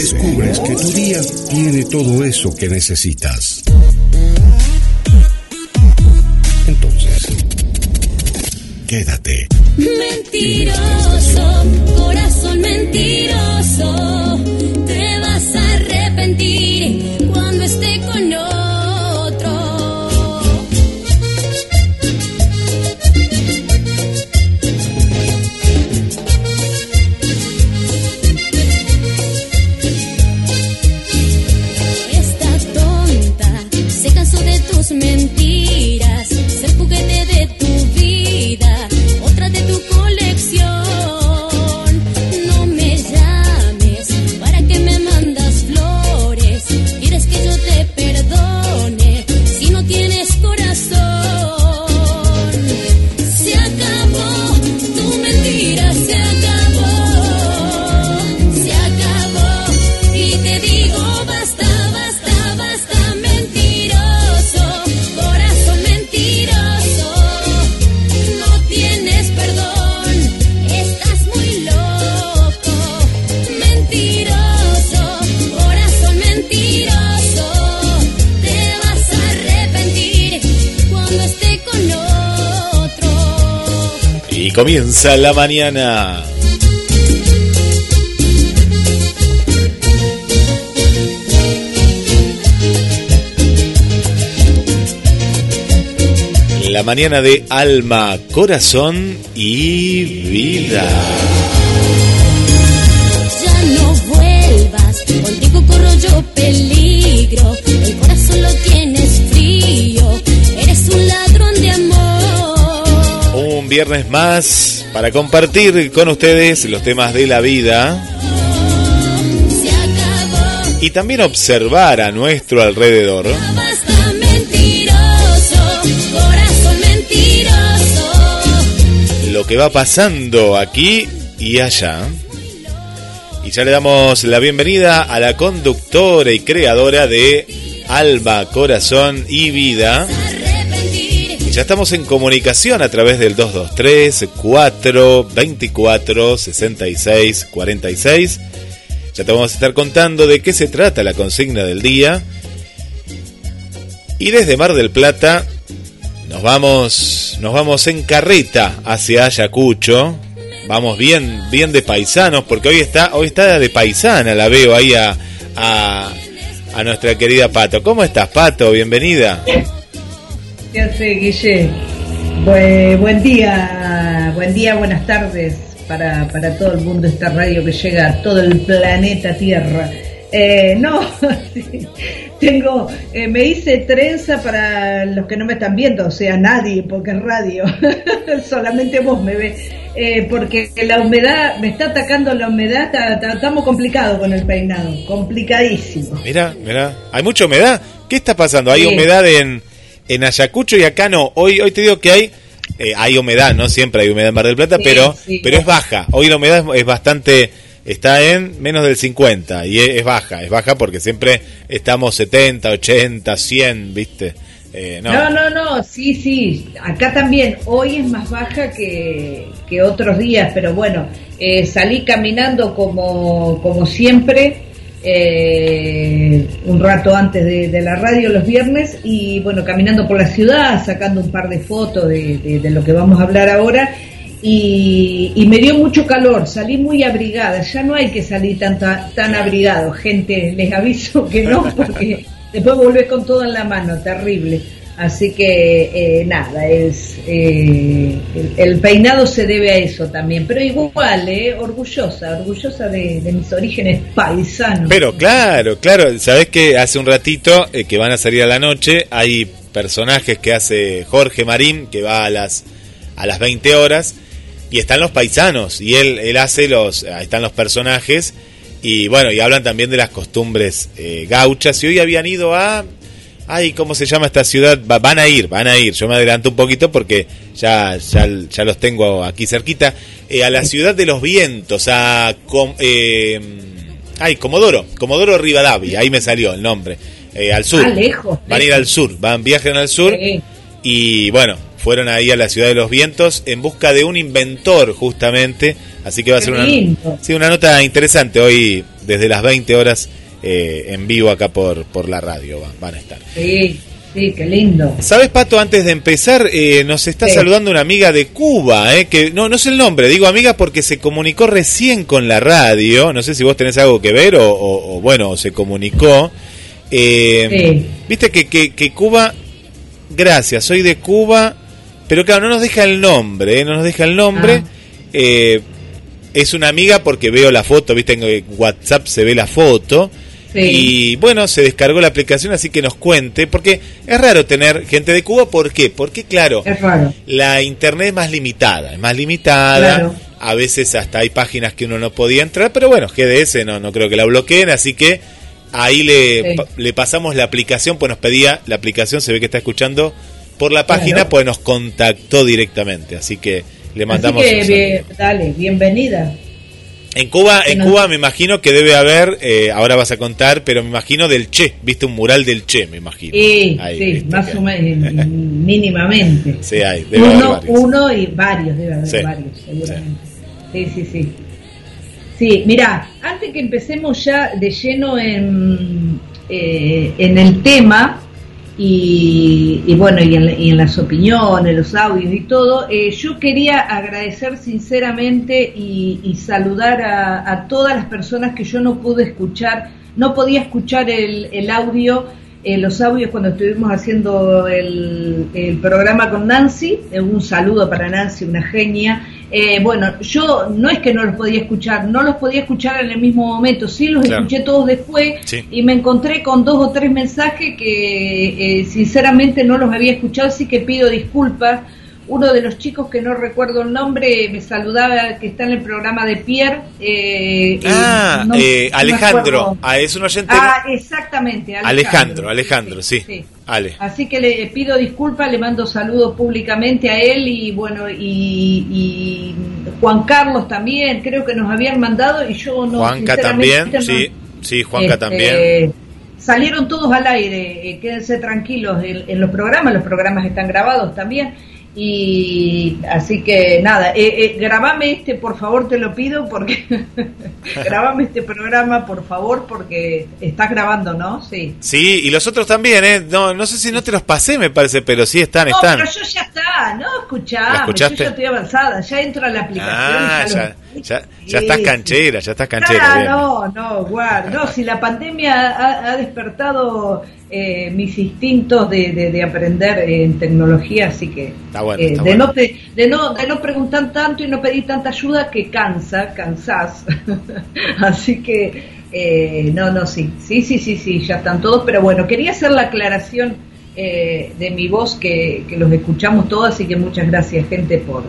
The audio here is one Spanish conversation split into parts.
Descubres que tu día tiene todo eso que necesitas. Entonces, quédate. Mentiroso, corazón mentiroso, te vas a arrepentir Comienza la mañana. La mañana de alma, corazón y vida. Ya no vuelvas, contigo corro yo peligro. El corazón lo tienes viernes más para compartir con ustedes los temas de la vida y también observar a nuestro alrededor lo que va pasando aquí y allá. Y ya le damos la bienvenida a la conductora y creadora de Alma, Corazón y Vida. Ya estamos en comunicación a través del 223 424 66 46. Ya te vamos a estar contando de qué se trata la consigna del día. Y desde Mar del Plata nos vamos, nos vamos en carreta hacia Ayacucho. Vamos bien, bien de paisanos, porque hoy está, hoy está de paisana, la veo ahí a, a, a nuestra querida Pato. ¿Cómo estás, Pato? Bienvenida. ¿Qué hace, Guille? Bue- buen día, buen día, buenas tardes para, para todo el mundo esta radio que llega a todo el planeta Tierra. Eh, no, tengo, eh, me hice trenza para los que no me están viendo, o sea, nadie, porque es radio, solamente vos me ves, eh, porque la humedad, me está atacando la humedad, estamos complicados con el peinado, complicadísimo. Mira, mira, hay mucha humedad. ¿Qué está pasando? Hay Sí. humedad en, en Ayacucho y acá no. Hoy, hoy te digo que hay, eh, hay humedad, no siempre hay humedad en Mar del Plata, Sí, pero, sí. pero es baja. Hoy la humedad es, es bastante, está en menos del 50 y es, es baja, es baja porque siempre estamos 70, 80, 100, ¿viste? Eh, no. No, no, no, sí, sí, acá también, hoy es más baja que, que otros días, pero bueno, eh, salí caminando como, como siempre, eh, un rato antes de, de la radio los viernes y bueno, caminando por la ciudad, sacando un par de fotos de, de- de lo que vamos a hablar ahora y, y me dio mucho calor, salí muy abrigada, ya no hay que salir tan, tan, tan abrigado, gente, les aviso que no, porque después volvés con todo en la mano, terrible. Así que eh, nada, es eh, el, peinado se debe a eso también, pero igual, eh, orgullosa, orgullosa de, de mis orígenes paisanos. Pero claro, claro, sabés que hace un ratito eh, que van a salir a la noche, hay personajes que hace Jorge Marín, que va a las, a las 20 horas, y están los paisanos y él él hace los ahí están los personajes y bueno y hablan también de las costumbres eh, gauchas y hoy habían ido a ay cómo se llama esta ciudad Va- van a ir van a ir. Yo me adelanto un poquito porque ya ya, ya los tengo aquí cerquita. Eh, a la ciudad de los vientos a Com- eh, ay Comodoro Comodoro Rivadavia ahí me salió el nombre. Eh, al sur. Ah, lejos, van a ir al sur van viajan al sur Sí. y bueno, fueron ahí a la ciudad de los vientos en busca de un inventor justamente. Así que va a ser una, sí, una nota interesante hoy desde las 20 horas eh, en vivo acá por, por la radio van, van a estar. Sí, sí, qué lindo. ¿Sabes, Pato? Antes de empezar, eh, nos está Sí. saludando una amiga de Cuba, eh, que no, no sé el nombre, digo amiga porque se comunicó recién con la radio, no sé si vos tenés algo que ver o, o- o, bueno, se comunicó. Eh, Sí. Viste que, que, que Cuba, gracias, soy de Cuba, pero claro, no nos deja el nombre, eh, no nos deja el nombre. Ah. Eh, es una amiga porque veo la foto, viste en WhatsApp se ve la foto. Sí. Y bueno, se descargó la aplicación, así que nos cuente, porque es raro tener gente de Cuba, ¿por qué? Porque claro, Es raro. la internet es más limitada, es más limitada, Claro. a veces hasta hay páginas que uno no podía entrar, pero bueno, GDS no, no creo que la bloqueen, así que ahí le, Sí. pa- le pasamos la aplicación, pues nos pedía la aplicación, se ve que está escuchando por la página, Claro. pues nos contactó directamente, así que le Así mandamos que, bien, dale, bienvenida. En Cuba, en. Cuba me imagino que debe haber, eh, ahora vas a contar, pero me imagino del Che, viste un mural del Che, me imagino. Sí, Ahí, sí, más o menos, mínimamente. Sí, hay, debe haber uno, varios. uno y varios, debe haber Sí, varios, seguramente. Sí, sí, sí. Sí, mira, antes que empecemos ya de lleno en, eh, en el tema y, y bueno, y en, y en las opiniones, los audios y todo, eh, yo quería agradecer sinceramente y, y saludar a, todas las personas que yo no pude escuchar, no podía escuchar el, el audio eh, los audios cuando estuvimos haciendo el, el programa con Nancy. Eh, un saludo para Nancy, una genia. Eh, bueno, yo no es que no los podía escuchar, no los podía escuchar en el mismo momento, sí los Claro. escuché todos después Sí. y me encontré con dos o tres mensajes que eh, sinceramente no los había escuchado, así que pido disculpas. Uno de los chicos que no recuerdo el nombre me saludaba que está en el programa de Pierre. eh, Ah, eh, no- eh, no Alejandro, acuerdo. ah, es un oyente. Ah, exactamente. Alejandro, Alejandro, sí. Ale. Así que le pido disculpas, le mando saludos públicamente a él y bueno, y, y Juan Carlos también, creo que nos habían mandado y yo no. Juanca también, no- sí, sí, Juanca Este, también. Salieron todos al aire, eh, quédense tranquilos en, en los programas, los programas están grabados también. Y así que nada, eh, eh, grabame este, por favor, te lo pido, porque grabame este programa, por favor, porque estás grabando, ¿no? Sí. Sí, y los otros también, ¿eh? No, no sé si no te los pasé, me parece, pero sí están, No, están. pero yo ya está, no, escuchá, yo ya estoy avanzada, ya entro a la aplicación. Ah, ya, lo- ya, ya estás canchera, ya estás canchera. Ah, no, no, guarda, no, si la pandemia ha, ha despertado eh, mis instintos de, de- de aprender en tecnología, así que Está bueno, eh, está de, bueno. no pe- de, no, de no preguntar tanto y no pedir tanta ayuda que cansa, cansás. así que, eh, no, no, sí, sí, sí, sí, sí, ya están todos, pero bueno, quería hacer la aclaración eh, de mi voz que, que los escuchamos todos, así que muchas gracias, gente, por,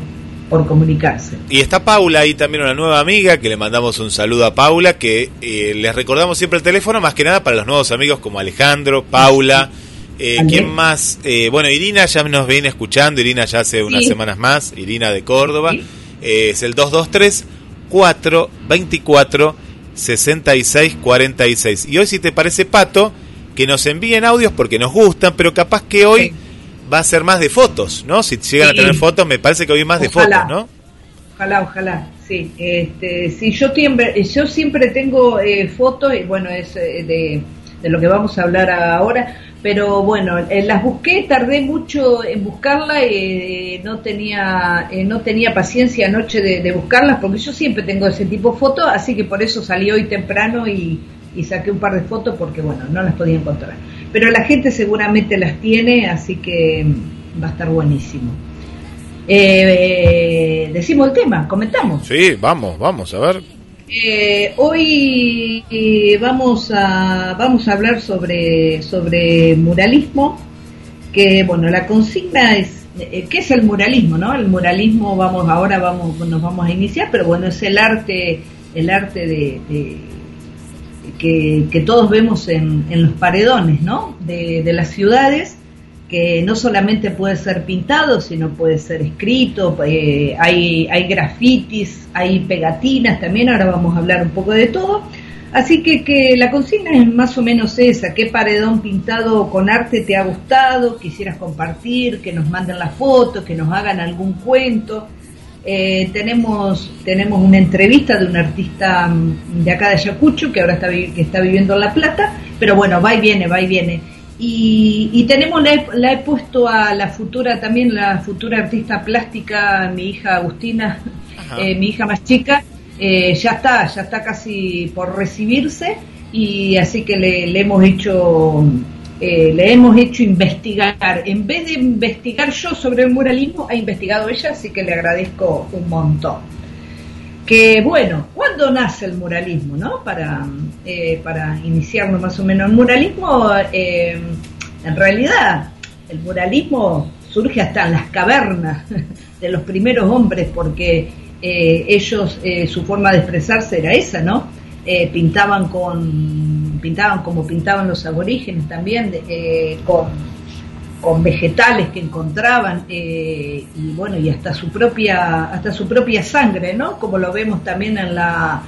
por comunicarse. Y está Paula ahí también, una nueva amiga, que le mandamos un saludo a Paula, que eh, les recordamos siempre el teléfono, más que nada para los nuevos amigos como Alejandro, Paula. Eh. ¿Quién más? Eh, bueno, Irina ya nos viene escuchando, Irina ya hace unas Sí. semanas más, Irina de Córdoba. Sí. Eh, es el 223 424 6646. Y hoy, si te parece, Pato, que nos envíen audios porque nos gustan, pero capaz que hoy Sí. Va a ser más de fotos, ¿no? Si llegan a tener fotos, me parece que hoy más de fotos, ¿no? Ojalá, ojalá, sí. Este, sí, yo siempre, yo siempre tengo eh, fotos, y bueno, es eh, de, de lo que vamos a hablar ahora, pero bueno, eh, las busqué, tardé mucho en buscarlas, eh, no tenía eh, no tenía paciencia anoche de, de buscarlas, porque yo siempre tengo ese tipo de fotos, así que por eso salí hoy temprano y, y saqué un par de fotos, porque bueno, no las podía encontrar. Pero la gente seguramente las tiene, así que mm, va a estar buenísimo. Eh, decimos el tema, comentamos. Sí, vamos, vamos, a ver. Eh, hoy eh, vamos a vamos a hablar sobre sobre muralismo, que bueno la consigna es ¿qué es el muralismo? ¿no? El muralismo, vamos, ahora vamos, nos vamos a iniciar, pero bueno, es el arte, el arte de, de- que, que todos vemos en, los paredones, ¿no? De, de las ciudades, que no solamente puede ser pintado, sino puede ser escrito, eh, hay, hay grafitis, hay pegatinas también, ahora vamos a hablar un poco de todo. Así que, que la consigna es más o menos esa, qué paredón pintado con arte te ha gustado, quisieras compartir, que nos manden las fotos, que nos hagan algún cuento. Eh, tenemos, tenemos una entrevista de un artista mm, de acá de Ayacucho, que ahora está, que está viviendo en La Plata, pero bueno, va y viene, va y viene. Y, y tenemos, la he, la he puesto a la futura, también la futura artista plástica, mi hija Agustina, eh, mi hija más chica, eh, ya está, ya está casi por recibirse y así que le, le hemos hecho eh, le hemos hecho investigar. En vez de investigar yo sobre el muralismo, ha investigado ella, así que le agradezco un montón. Que bueno, ¿cuándo nace el muralismo? ¿no? Para, eh, para iniciarnos más o menos el muralismo, eh, en realidad el muralismo surge hasta en las cavernas de los primeros hombres, porque eh, ellos, su forma de expresarse era esa, ¿no? Pintaban con pintaban como pintaban los aborígenes también de- eh, con, con vegetales que encontraban eh, y bueno y hasta su propia hasta su propia sangre no como lo vemos también en la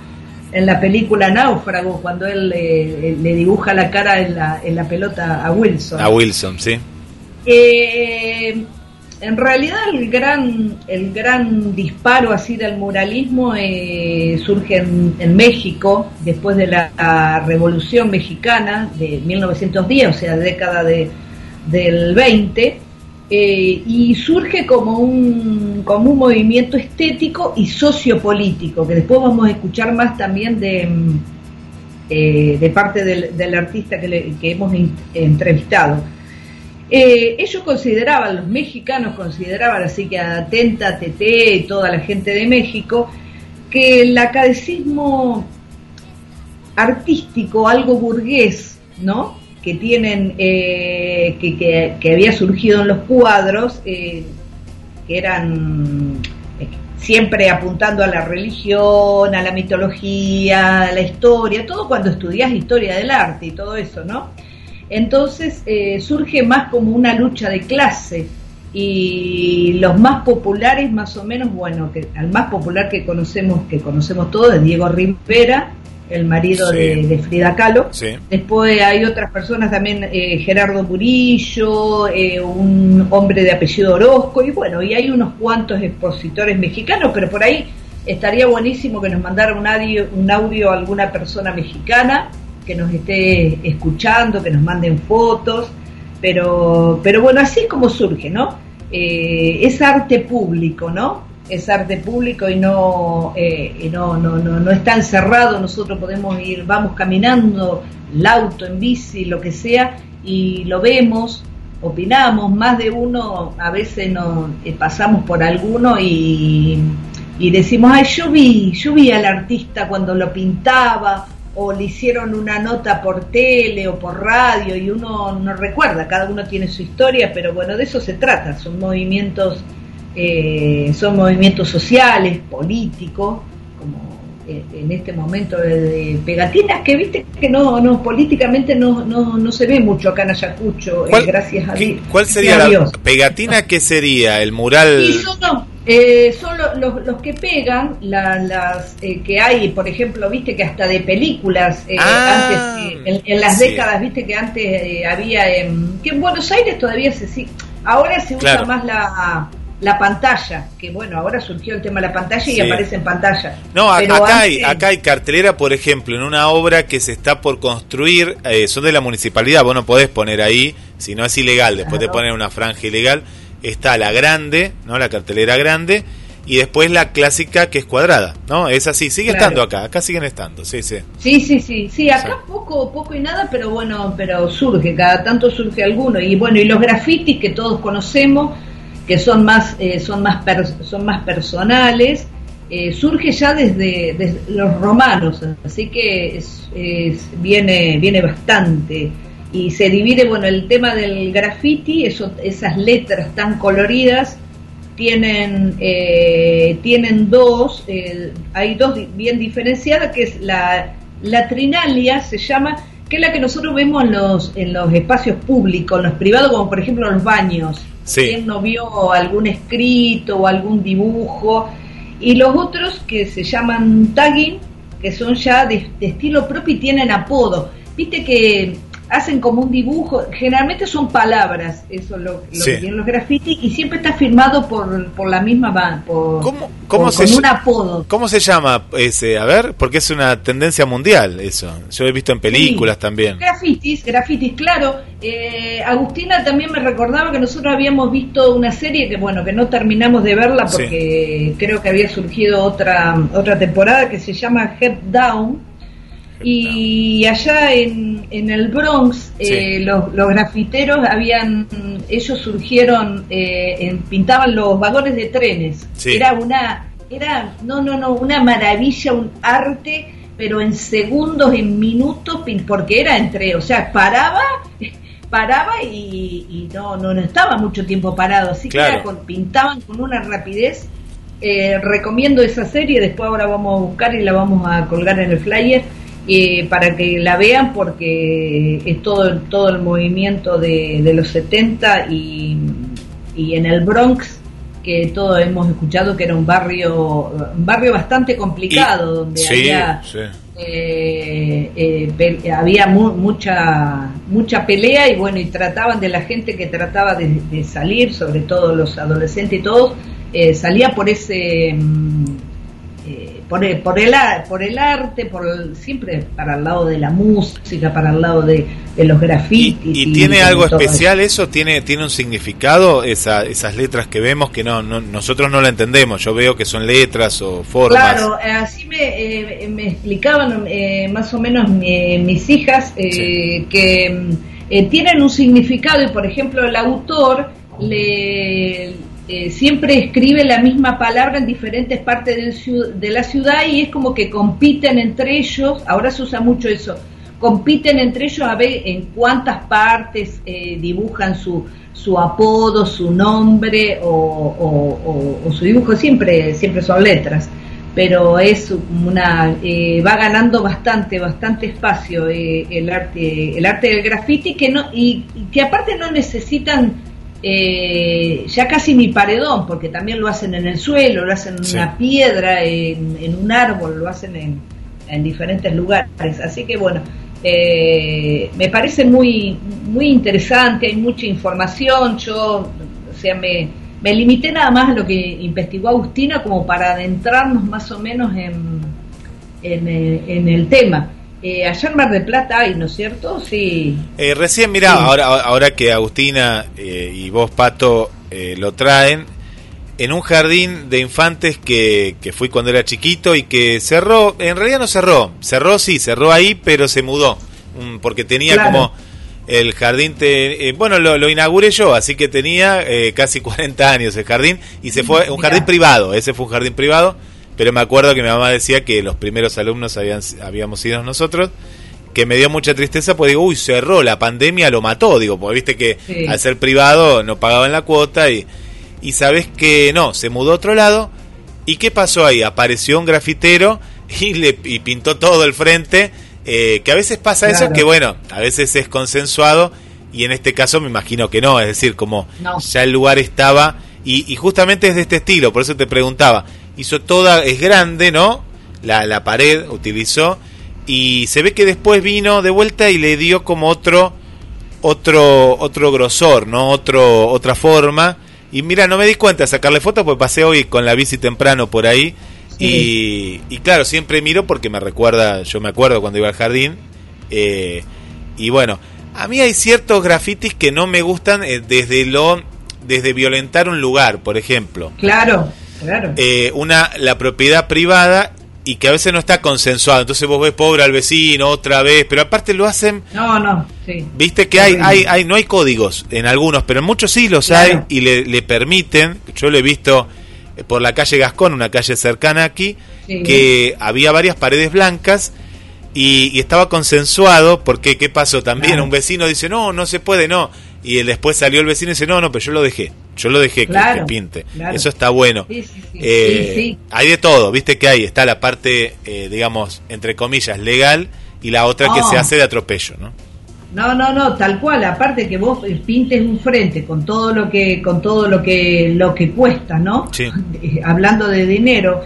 en la película Náufrago cuando él eh, le dibuja la cara en la, en la pelota a Wilson A Wilson, sí. eh, en realidad el gran el gran disparo así del muralismo eh, surge en, en México después de la, Revolución Mexicana de 1910, o sea, década de, del 20, eh, y surge como un como un movimiento estético y sociopolítico que después vamos a escuchar más también de mm, eh, de parte del, del artista que, le- que hemos entrevistado. Eh, ellos consideraban, los mexicanos consideraban, así que atenta, Tete y toda la gente de México, que el academicismo artístico, algo burgués, ¿no? Que tienen, eh, que, que- que había surgido en los cuadros, eh, que eran eh, siempre apuntando a la religión, a la mitología, a la historia, todo cuando estudias historia del arte y todo eso, ¿no? Entonces eh, surge más como una lucha de clase y los más populares más o menos, bueno, que al más popular que conocemos, que conocemos todos, es Diego Rivera, el marido Sí. de, de Frida Kahlo. Sí. Después hay otras personas también, eh, Gerardo Murillo, eh, un hombre de apellido Orozco, y bueno, y hay unos cuantos expositores mexicanos, pero por ahí estaría buenísimo que nos mandara un audio, un audio a alguna persona mexicana que nos esté escuchando, que nos manden fotos, pero, pero bueno, así es como surge, ¿no? Eh, es arte público, ¿no? Es arte público y no, eh, no, no, no, no está encerrado, nosotros podemos ir, vamos caminando, el auto, en bici, lo que sea, y lo vemos, opinamos, más de uno, a veces nos eh, pasamos por alguno y, y decimos, ay, yo vi, yo vi al artista cuando lo pintaba, o le hicieron una nota por tele o por radio y uno no recuerda, cada uno tiene su historia, pero bueno, de eso se trata, son movimientos, eh, son movimientos sociales, políticos, como eh, en este momento de, pegatinas que viste que no, no políticamente no, no, no se ve mucho acá en Ayacucho, eh, ¿Cuál, gracias a Dios. ¿Cuál sería la pegatina? ¿Qué sería? ¿El mural? Y son, no, eh, son lo- los, los que pegan, la- las eh, que hay, por ejemplo, viste que hasta de películas, eh, Ah, antes, eh, en, en las sí. décadas, viste que antes eh, había, en, que en Buenos Aires todavía se sigue, ahora se usa Claro. más la, la pantalla, que bueno, ahora surgió el tema de la pantalla y Sí. aparece en pantalla. No, a- acá, hay, acá hay cartelera, por ejemplo, en una obra que se está por construir, eh, son de la municipalidad, vos no podés poner ahí, si no es ilegal, después Claro. te ponen una franja ilegal, está la grande, ¿no? La cartelera grande, y después la clásica que es cuadrada, ¿no? Es así, sigue Claro. estando acá, acá siguen estando, sí, sí. Sí, sí, sí, sí, acá Sí. poco, poco y nada, pero bueno, pero surge, cada tanto surge alguno. Y bueno, y los grafitis que todos conocemos, que son más, eh, son más, son más personales, eh, surge ya desde, desde los romanos, así que es, es- viene, viene bastante. Y se divide, bueno, el tema del graffiti, eso, esas letras tan coloridas, tienen, eh, tienen dos, eh, hay dos bien diferenciadas, que es la, la trinalia, se llama, que es la que nosotros vemos en los, en los espacios públicos, en los privados, como por ejemplo los baños. Sí. ¿Quién no vio algún escrito o algún dibujo? Y los otros que se llaman tagging, que son ya de, de estilo propio y tienen apodo. Viste que hacen como un dibujo, generalmente son palabras, eso lo, lo Sí. que tienen los grafitis, y siempre está firmado por, por la misma banda, por, ¿Cómo, cómo por- se con un apodo. ¿Cómo se llama ese? A ver, porque es una tendencia mundial eso. Yo he visto en películas Sí. también. Grafitis, grafitis, claro. Eh, Agustina también me recordaba que nosotros habíamos visto una serie que, bueno, que no terminamos de verla Sí. porque creo que había surgido otra otra temporada que se llama Head Down. Y allá en, en el Bronx, eh, los, los grafiteros habían, ellos surgieron, eh, en- pintaban los vagones de trenes. Sí. Era una, era, no, no, no, una maravilla, un arte, pero en segundos, en minutos, porque era entre, o sea, paraba, paraba y, y no, no, no estaba mucho tiempo parado, así que Claro. era con- pintaban con una rapidez. Eh, recomiendo esa serie, después ahora vamos a buscar y la vamos a colgar en el flyer eh, para que la vean porque es todo, todo el movimiento de, de los 70 y, y en el Bronx que todos hemos escuchado que era un barrio un barrio bastante complicado donde sí, había sí. eh, eh, pe- había mu- mucha mucha pelea y bueno y trataban de la gente que trataba de, de salir sobre todo los adolescentes y todos eh, salía por ese mm, por el, por el por el arte por el- siempre para el lado de la música para el lado de, de los ¿Y, grafitis y tiene algo eso. especial eso? ¿Tiene, tiene un significado esa, esas letras que vemos que no, no nosotros no la entendemos? Yo veo que son letras o formas. Claro, eh, así me, eh, me explicaban eh, más o menos mi- mis hijas eh, Sí. que eh, tienen un significado y por ejemplo el autor le eh, siempre escribe la misma palabra en diferentes partes del de la ciudad y es como que compiten entre ellos, ahora se usa mucho eso, compiten entre ellos a ver en cuántas partes eh, dibujan su, su apodo, su nombre o, o- su dibujo, siempre, siempre son letras, pero es una eh, va ganando bastante, bastante espacio eh, el arte, el arte del graffiti que no, y que aparte no necesitan eh, ya casi ni paredón, porque también lo hacen en el suelo, lo hacen en Sí. una piedra, en, en un árbol, lo hacen en, en diferentes lugares. Así que bueno, eh, me parece muy, muy interesante, hay mucha información, yo, o sea, me, me limité nada más a lo que investigó Agustina como para adentrarnos más o menos en, en, eh, en el tema. Eh, en Mar del Plata hay, ¿no es cierto? Sí. Eh, recién, mira, Sí. ahora, ahora que Agustina eh, y vos, Pato, eh, lo traen, en un jardín de infantes que, que fui cuando era chiquito y que cerró, en realidad no cerró, cerró sí, cerró ahí, pero se mudó, mm, porque tenía Claro. como el jardín, te- eh, bueno, lo, lo inauguré yo, así que tenía eh, casi 40 años el jardín y se fue, un Mirá. jardín privado, ese fue un jardín privado, pero me acuerdo que mi mamá decía que los primeros alumnos habían, habíamos sido nosotros que me dio mucha tristeza, pues digo, uy, cerró, la pandemia lo mató, digo, porque viste que Sí. al ser privado no pagaban la cuota y, y sabes que no, se mudó a otro lado. ¿Y qué pasó ahí? Apareció un grafitero y le y pintó todo el frente, eh, que a veces pasa eso, Claro. que bueno, a veces es consensuado y en este caso me imagino que no, es decir, como No. ya el lugar estaba y, y justamente es de este estilo, por eso te preguntaba, hizo toda, es grande, ¿no? La, la pared utilizó y se ve que después vino de vuelta y le dio como otro otro otro grosor, ¿no? Otro otra forma. Y mira, no me di cuenta de sacarle foto porque pasé hoy con la bici temprano por ahí y, y claro, siempre miro porque me recuerda, yo me acuerdo cuando iba al jardín eh, y bueno, a mí hay ciertos grafitis que no me gustan eh, desde lo desde violentar un lugar, por ejemplo Claro, claro. eh, una la propiedad privada y que a veces no está consensuado. Entonces vos ves pobre al vecino otra vez, pero aparte lo hacen, no, no, sí. viste que hay, hay, hay, no hay códigos en algunos, pero en muchos sí los Claro. hay y le, le permiten. Yo lo he visto eh, por la calle Gascón, una calle cercana aquí, Sí. que había varias paredes blancas y, y estaba consensuado porque qué pasó también Claro. un vecino dice no no se puede no y después salió el vecino y dice no no pero yo lo dejé yo lo dejé que- pinte claro. eso está bueno Sí, sí, sí. Eh, Sí, sí. hay de todo viste que hay está la parte eh, digamos entre comillas legal y la otra que se hace de atropello no No, no, no, tal cual. Aparte que vos pintes un frente con todo lo que, con todo lo que, lo que cuesta, ¿no? Sí. Eh, Hablando de dinero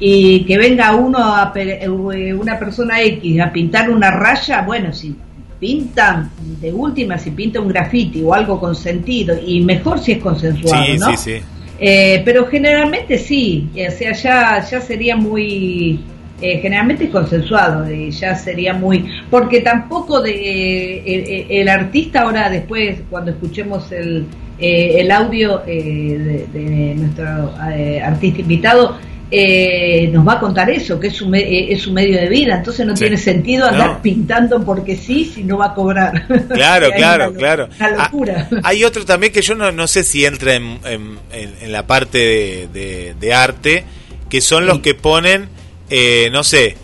y que venga uno a eh, una persona X a pintar una raya, bueno, si pintan de última, si pinta un graffiti o algo con sentido y mejor si es consensuado, sí ¿no? sí sí Eh, pero generalmente sí, o sea, ya, ya sería muy, eh, generalmente es consensuado, eh, ya sería muy, porque tampoco de eh, el, artista ahora después, cuando escuchemos el, eh, el audio eh, de, de nuestro artista invitado, eh, nos va a contar eso, que es su, me- eh, es su medio de vida, entonces no Sí. tiene sentido andar No. pintando porque sí, si no va a cobrar. Claro, claro, una claro. Una Ah, locura. hay otro también que yo no, no sé si entra en, en- en- en la parte de, de- de arte, que son los que ponen, eh, no sé,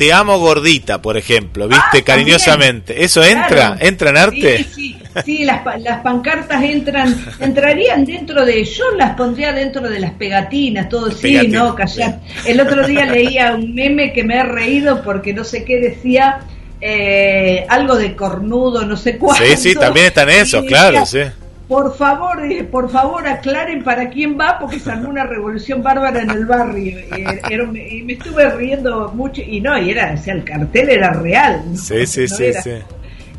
te amo gordita, por ejemplo, ¿viste? Ah. Cariñosamente. ¿Eso entra? Claro. ¿Entra en arte? Sí, sí, sí, las, las pancartas entran, entrarían dentro de, yo las pondría dentro de las pegatinas, todo, sí, no, callar. El otro día leía un meme que me ha reído porque no sé qué decía, eh, algo de cornudo, no sé cuánto. Sí, sí, también están esos, claro, decía, sí. Por favor, eh, por favor, aclaren para quién va, porque se armó una revolución bárbara en el barrio. Eh, era un- y me estuve riendo mucho, y no, y era, o sea, el cartel era real. ¿no? Sí, sí, No sí, era- sí.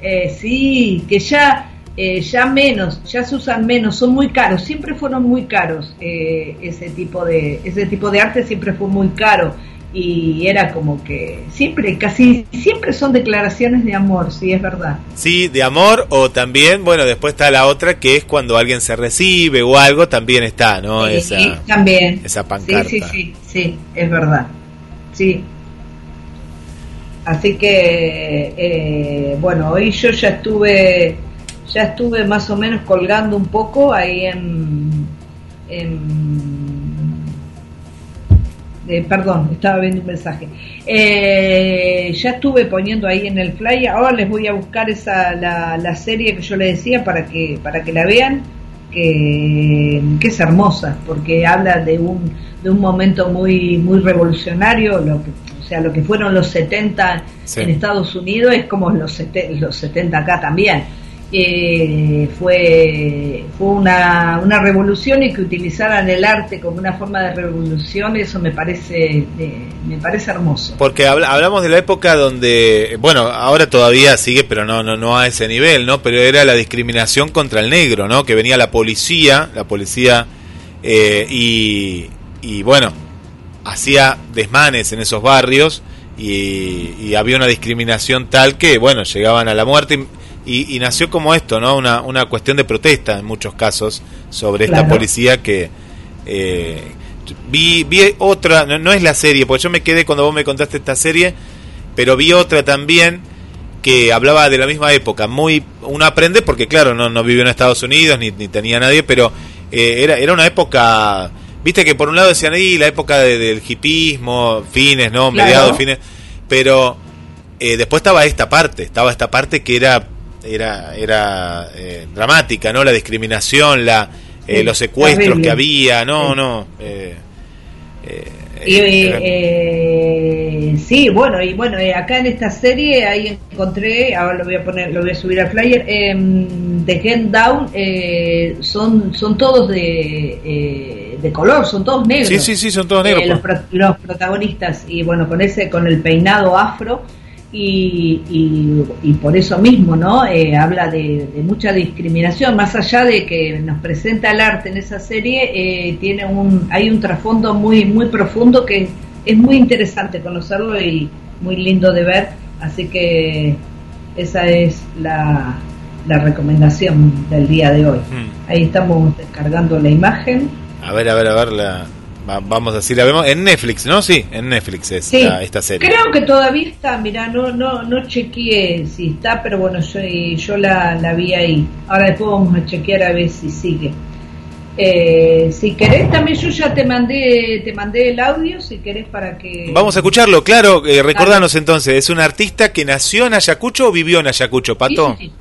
eh, sí, que ya, eh, ya menos, ya se usan menos, son muy caros, siempre fueron muy caros eh, ese tipo de, ese tipo de arte siempre fue muy caro y era como que siempre, casi siempre son declaraciones de amor, sí es verdad. Sí, de amor o también, bueno, después está la otra que es cuando alguien se recibe o algo, también está, ¿no? Sí, Esa, sí, también. esa pancarta. Sí, sí, sí, sí, es verdad. Sí. Así que, eh, bueno, hoy yo ya estuve, ya estuve más o menos colgando un poco ahí en, en eh, perdón, estaba viendo un mensaje. Eh, ya estuve poniendo ahí en el flyer. Ahora les voy a buscar esa la, la serie que yo les decía para que para que la vean, que, que es hermosa, porque habla de un de un momento muy muy revolucionario, lo que, o sea, lo que fueron los 70 Sí. en Estados Unidos es como los, sete- los 70 acá también. Eh, fue fue una, una revolución y que utilizaran el arte como una forma de revolución eso me parece me parece hermoso Porque habla- hablamos de la época donde, bueno, ahora todavía sigue, pero no, no, no a ese nivel, ¿no? Pero era la discriminación contra el negro, ¿no? Que venía la policía, la policía, eh, y, y bueno, hacía desmanes en esos barrios y, y había una discriminación tal que, bueno, llegaban a la muerte y, y nació como esto, ¿no? Una, una cuestión de protesta en muchos casos sobre esta Claro. policía que... eh, vi, vi otra, no, no es la serie, porque yo me quedé cuando vos me contaste esta serie, pero vi otra también que hablaba de la misma época, muy uno aprende porque claro, no, no vivió en Estados Unidos ni, ni tenía nadie, pero eh, era, era una época, viste que por un lado decían ahí la época de- del hipismo, fines, no, Claro. mediados, fines, pero eh, después estaba esta parte, estaba esta parte que era era era eh, dramática, no, la discriminación, la eh, Sí, los secuestros terrible. que había, no, Sí. no. eh, eh, y, era- eh, sí bueno y bueno eh, acá en esta serie ahí encontré ahora lo voy a poner lo voy a subir al flyer em, de Get Down eh, son son todos de eh, de color son todos negros Sí, sí, sí, son todos negros, Eh, los, pues. los protagonistas y bueno con ese con el peinado afro y, y, y por eso mismo no Eh, habla de, de mucha discriminación más allá de que nos presenta el arte en esa serie eh, tiene un hay un trasfondo muy muy profundo que es muy interesante conocerlo y muy lindo de ver así que esa es la, la recomendación del día de hoy. Mm. ahí estamos descargando la imagen. A ver, a ver, a ver, la, vamos a decir, la vemos en Netflix, ¿no? Sí, en Netflix es Sí, la- esta serie. Creo que todavía está, mira, no no no chequeé si está, pero bueno, yo, yo la, la vi ahí. Ahora después vamos a chequear a ver si sigue. Eh, si querés, también yo ya te mandé, te mandé el audio, si querés para que... Vamos a escucharlo, claro, eh, recordanos entonces, ¿es un artista que nació en Ayacucho o vivió en Ayacucho, Pato? Sí, sí.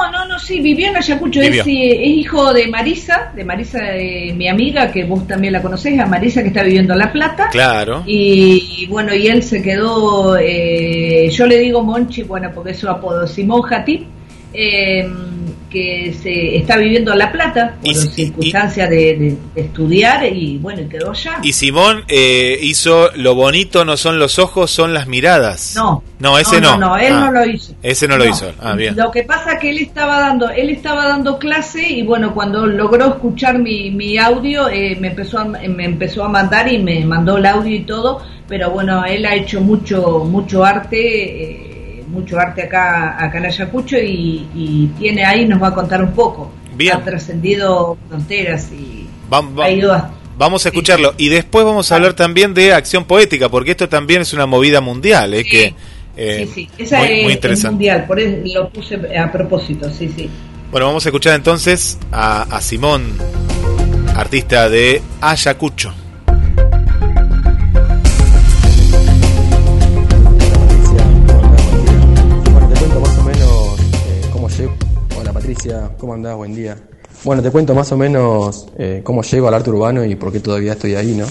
No, no, no, sí, vivió en Ayacucho, Vivió. es, eh, es hijo de Marisa, de Marisa, eh, mi amiga, que vos también la conocés, a Marisa que está viviendo en La Plata. Claro. Y, y bueno, y él se quedó, eh, yo le digo Monchi, bueno, porque es su apodo, Simón Jatip, eh, que se está viviendo en La Plata por y- circunstancias de, de- de estudiar y bueno, y quedó allá. Y Simón eh, hizo Lo bonito no son los ojos, son las miradas. No. No, ese no. No, no, él Ah, no lo hizo. Ese no lo hizo. Ah, bien. Lo que pasa que él estaba dando, él estaba dando clase y bueno, cuando logró escuchar mi, mi audio, eh, me empezó a, me empezó a mandar y me mandó el audio y todo, pero bueno, él ha hecho mucho, mucho arte, eh, mucho arte acá, acá en Ayacucho y, y tiene ahí, nos va a contar un poco. Bien. Ha trascendido fronteras y Vam- va- ha ido a- Vamos a escucharlo. Y después vamos a hablar también de acción poética, porque esto también es una movida mundial, ¿eh? Sí. que eh, sí, sí, esa muy, es, muy es interesante. mundial, por eso lo puse a propósito, sí, sí. Bueno, vamos a escuchar entonces a, a Simón, artista de Ayacucho. Patricia, ¿cómo andás? Buen día. Bueno, te cuento más o menos eh, cómo llego al arte urbano y por qué todavía estoy ahí, ¿no?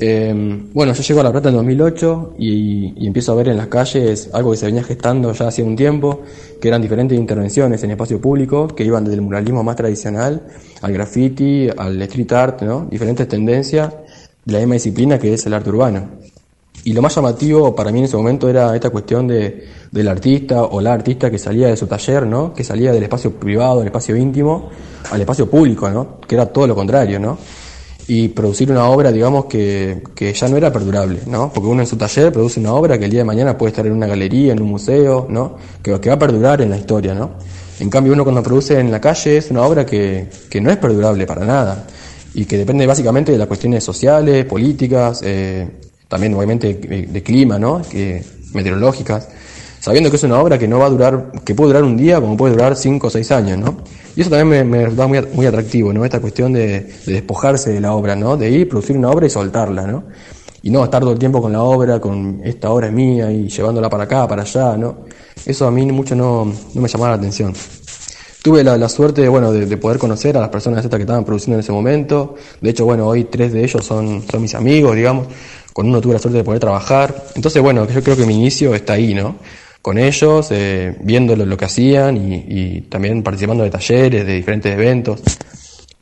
Eh, bueno, yo llego a La Plata en 2008 y, y empiezo a ver en las calles algo que se venía gestando ya hace un tiempo, que eran diferentes intervenciones en espacio público que iban desde el muralismo más tradicional al graffiti, al street art, ¿no? Diferentes tendencias de la misma disciplina que es el arte urbano. Y lo más llamativo para mí en ese momento era esta cuestión de, del artista o la artista que salía de su taller, ¿no? Que salía del espacio privado, del espacio íntimo, al espacio público, ¿no? Que era todo lo contrario, ¿no? Y producir una obra, digamos, que, que ya no era perdurable, ¿no? Porque uno en su taller produce una obra que el día de mañana puede estar en una galería, en un museo, ¿no? Que, que va a perdurar en la historia, ¿no? En cambio, uno cuando produce en la calle es una obra que, que no es perdurable para nada y que depende básicamente de las cuestiones sociales, políticas, eh, también obviamente de, clima, ¿no? Que, meteorológicas, sabiendo que es una obra que no va a durar, que puede durar un día como puede durar cinco o seis años, ¿no? Y eso también me, me resulta muy, muy atractivo, ¿no? Esta cuestión de, de despojarse de la obra, ¿no? De ir, producir una obra y soltarla, ¿no? Y no estar todo el tiempo con la obra, con esta obra es mía y llevándola para acá, para allá, ¿no? Eso a mí mucho no, no me llamaba la atención. Tuve la, la suerte bueno, de, de poder conocer a las personas estas que estaban produciendo en ese momento. De hecho, bueno, hoy tres de ellos son, son mis amigos, digamos. Con uno tuve la suerte de poder trabajar. Entonces, bueno, yo creo que mi inicio está ahí, ¿no? Con ellos, eh, viendo lo, lo que hacían y, y también participando de talleres, de diferentes eventos.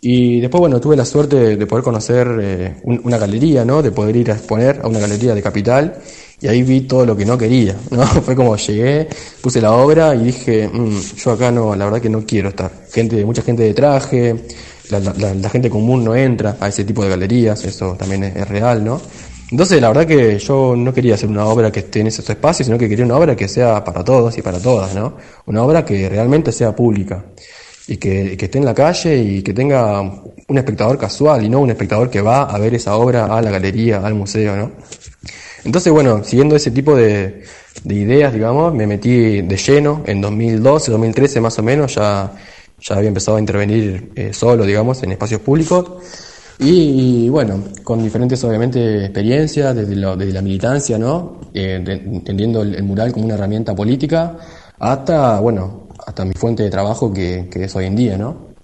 Y después, bueno, tuve la suerte de, de poder conocer eh, un- una galería, ¿no? De poder ir a exponer a una galería de Capital. Y ahí vi todo lo que no quería, ¿no? Fue como llegué, puse la obra y dije, "Mm, yo acá no, la verdad que no quiero estar. Gente, mucha gente de traje, la, la- la- la gente común no entra a ese tipo de galerías, eso también es, es real, ¿no? Entonces, la verdad que yo no quería hacer una obra que esté en esos espacios, sino que quería una obra que sea para todos y para todas, ¿no? Una obra que realmente sea pública y que, que esté en la calle y que tenga un espectador casual y no un espectador que va a ver esa obra a la galería, al museo, ¿no? Entonces, bueno, siguiendo ese tipo de, de ideas, digamos, me metí de lleno en 2012, 2013 más o menos, ya, ya había empezado a intervenir eh, solo, digamos, en espacios públicos. Y, bueno, con diferentes, obviamente, experiencias desde, lo- desde la militancia, ¿no? Eh, entendiendo el, el mural como una herramienta política, hasta, bueno, hasta mi fuente de trabajo que, que es hoy en día, ¿no?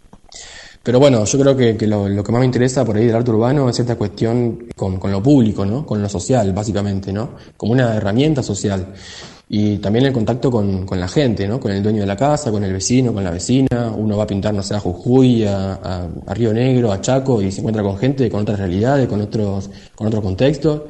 Pero bueno, yo creo que, que lo, lo que más me interesa por ahí del arte urbano es esta cuestión con, con lo público, ¿no? Con lo social, básicamente, ¿no? Como una herramienta social. Y también el contacto con, con la gente, ¿no? Con el dueño de la casa, con el vecino, con la vecina. Uno va a pintar, no sé, a Jujuy, a, a- Río Negro, a Chaco, y se encuentra con gente con otras realidades, con otros, con otros contextos.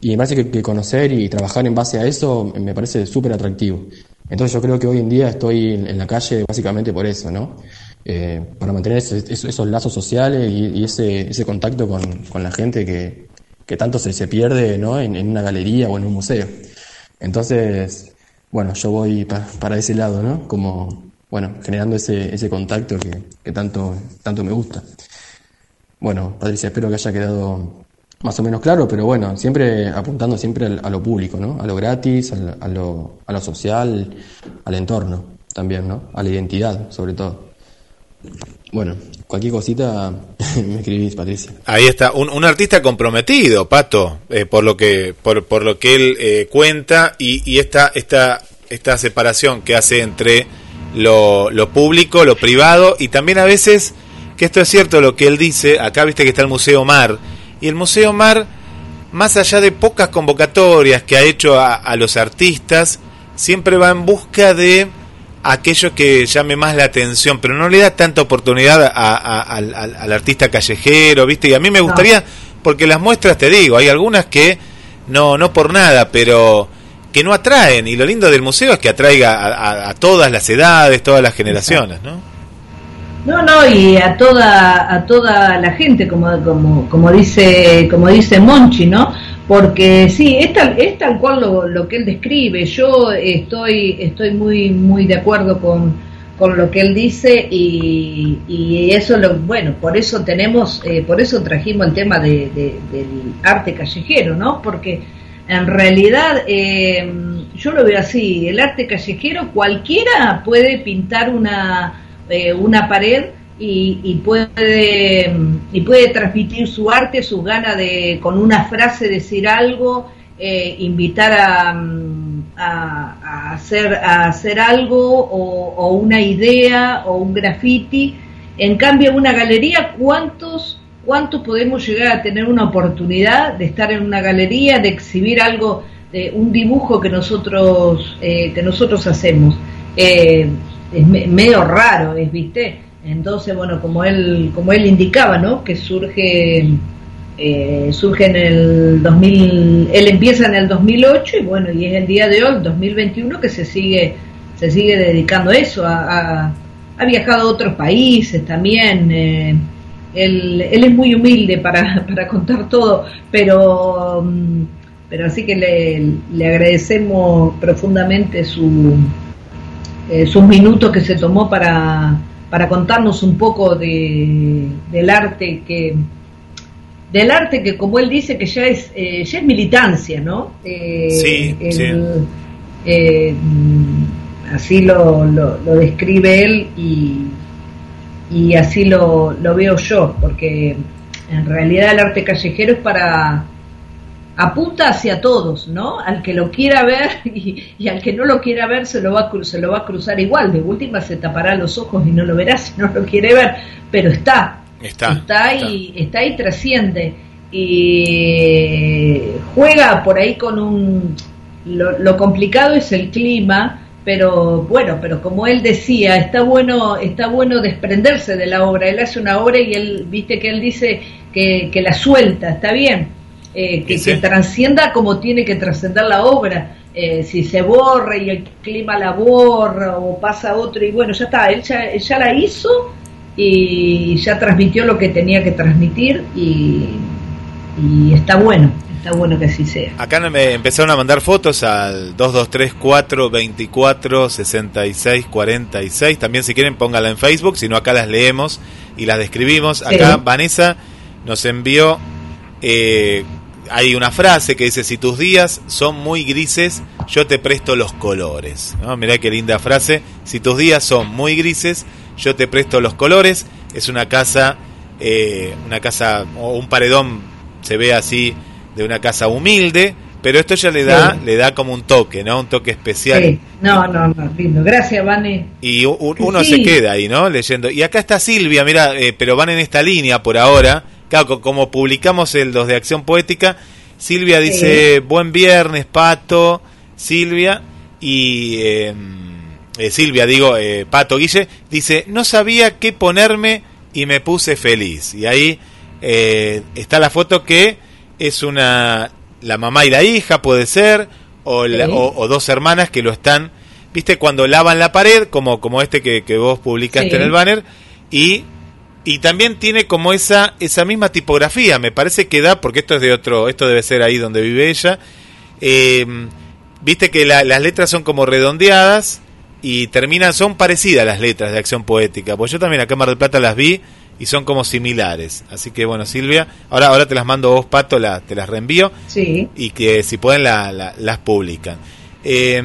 Y me parece que, que conocer y trabajar en base a eso me parece súper atractivo. Entonces yo creo que hoy en día estoy en, la calle básicamente por eso, ¿no? Eh, para mantener esos, lazos sociales y, ese, contacto con, la gente que, tanto se, pierde ¿no? en, una galería o en un museo. Entonces, bueno, yo voy pa- para ese lado, ¿no? Como, bueno, generando ese, contacto que, tanto me gusta. Bueno, Patricia, espero que haya quedado más o menos claro, pero bueno, siempre apuntando siempre a lo público, ¿no? A lo gratis, a lo, a lo social, al entorno también, ¿no? A la identidad, sobre todo. Bueno, cualquier cosita me escribís, Patricia. Ahí está, un, un artista comprometido, Pato, eh, por lo que por, por lo que él eh, cuenta y, y esta, esta, esta separación que hace entre lo, lo público, lo privado y también a veces, que esto es cierto lo que él dice, acá viste que está el Museo Mar, y el Museo Mar, más allá de pocas convocatorias que ha hecho a, a los artistas, siempre va en busca de aquello que llame más la atención, pero no le da tanta oportunidad a- a- al, artista callejero, ¿viste? Y a mí me gustaría, porque las muestras, te digo, hay algunas que no, no por nada, pero que no atraen, y lo lindo del museo es que atraiga a, a- a todas las edades, todas las generaciones, ¿no? No, no, y a toda a toda la gente, como como como dice como dice Monchi, ¿no? Porque sí, es tal, es tal cual lo, lo que él describe. Yo estoy estoy muy muy de acuerdo con, con lo que él dice y, y eso lo bueno por eso tenemos eh, por eso trajimos el tema de, de- del arte callejero, ¿no? Porque en realidad eh, yo lo veo así, el arte callejero cualquiera puede pintar una una pared y, y puede y puede transmitir su arte, sus ganas de con una frase decir algo, eh, invitar a, mm, a, hacer a hacer algo o, una idea o un graffiti. En cambio, una galería, ¿cuántos cuántos podemos llegar a tener una oportunidad de estar en una galería, de exhibir algo, de un dibujo que nosotros eh, que nosotros hacemos? Eh, es me- medio raro, es, ¿viste? Entonces, bueno, como él, como él indicaba, ¿no? Que surge, eh, surge en el 2000, él empieza en el 2008 y bueno, y es el día de hoy, 2021, que se sigue, se sigue dedicando a eso, a, ha viajado a otros países también, eh, él, él es muy humilde para, para contar todo, pero, mm, pero así que le, le agradecemos profundamente su, eh, sus minutos que se tomó para, para contarnos un poco de, del arte que del arte que como él dice que ya es eh, ya es militancia no Eh, Sí, el- sí. eh, así lo, lo, lo describe él y, y así lo, lo veo yo porque en realidad el arte callejero es para apunta hacia todos, ¿no? Al que lo quiera ver y, y al que no lo quiera ver se lo va a se lo va a cruzar igual. De última se tapará los ojos y no lo verá si no lo quiere ver, pero está, Está. está y está y trasciende y juega por ahí con un lo, lo complicado es el clima pero bueno pero como él decía está bueno está bueno desprenderse de la obra él hace una obra y él viste que él dice que, que la suelta está bien eh, que, que trascienda como tiene que trascender la obra Eh, si se borra y el clima la borra o pasa otro y bueno ya está él ya, ya la hizo y ya transmitió lo que tenía que transmitir y, y está bueno, está bueno que así sea. Acá me empezaron a mandar fotos al 2234 24 66 46. También si quieren póngala en Facebook, si no acá las leemos y las describimos. Acá Sí. Vanessa nos envió, eh, hay una frase que dice, si tus días son muy grises, yo te presto los colores. ¿no? Mirá qué linda frase, si tus días son muy grises, yo te presto los colores. Es una casa, eh, una casa o un paredón, se ve así, de una casa humilde, pero esto ya le da, Sí. le da como un toque, ¿no? Un toque especial. Sí, no, no, no, lindo. Gracias, Vane. Y uno Sí. se queda ahí, ¿no? Leyendo. Y acá está Silvia, mira, eh, pero van en esta línea por ahora. Claro, co- como publicamos el 2 de Acción Poética, Silvia dice, buen viernes, Pato, Silvia, y eh, eh, Silvia, digo, eh, Pato Guille, dice, no sabía qué ponerme y me puse feliz. Y ahí eh, está la foto que es una, la mamá y la hija, puede ser, o, la- Sí. o- o dos hermanas que lo están, viste, cuando lavan la pared, como, como este que, que vos publicaste Sí. en el banner, y, y también tiene como esa, esa misma tipografía, me parece que da, porque esto es de otro, esto debe ser ahí donde vive ella, eh, viste que la- las letras son como redondeadas y terminan, son parecidas las letras de acción poética, pues yo también acá en Mar del Plata las vi y son como similares, así que bueno Silvia, ahora, ahora te las mando vos Pato, la, te las reenvío Sí, y que si pueden la- la- las publican. Eh,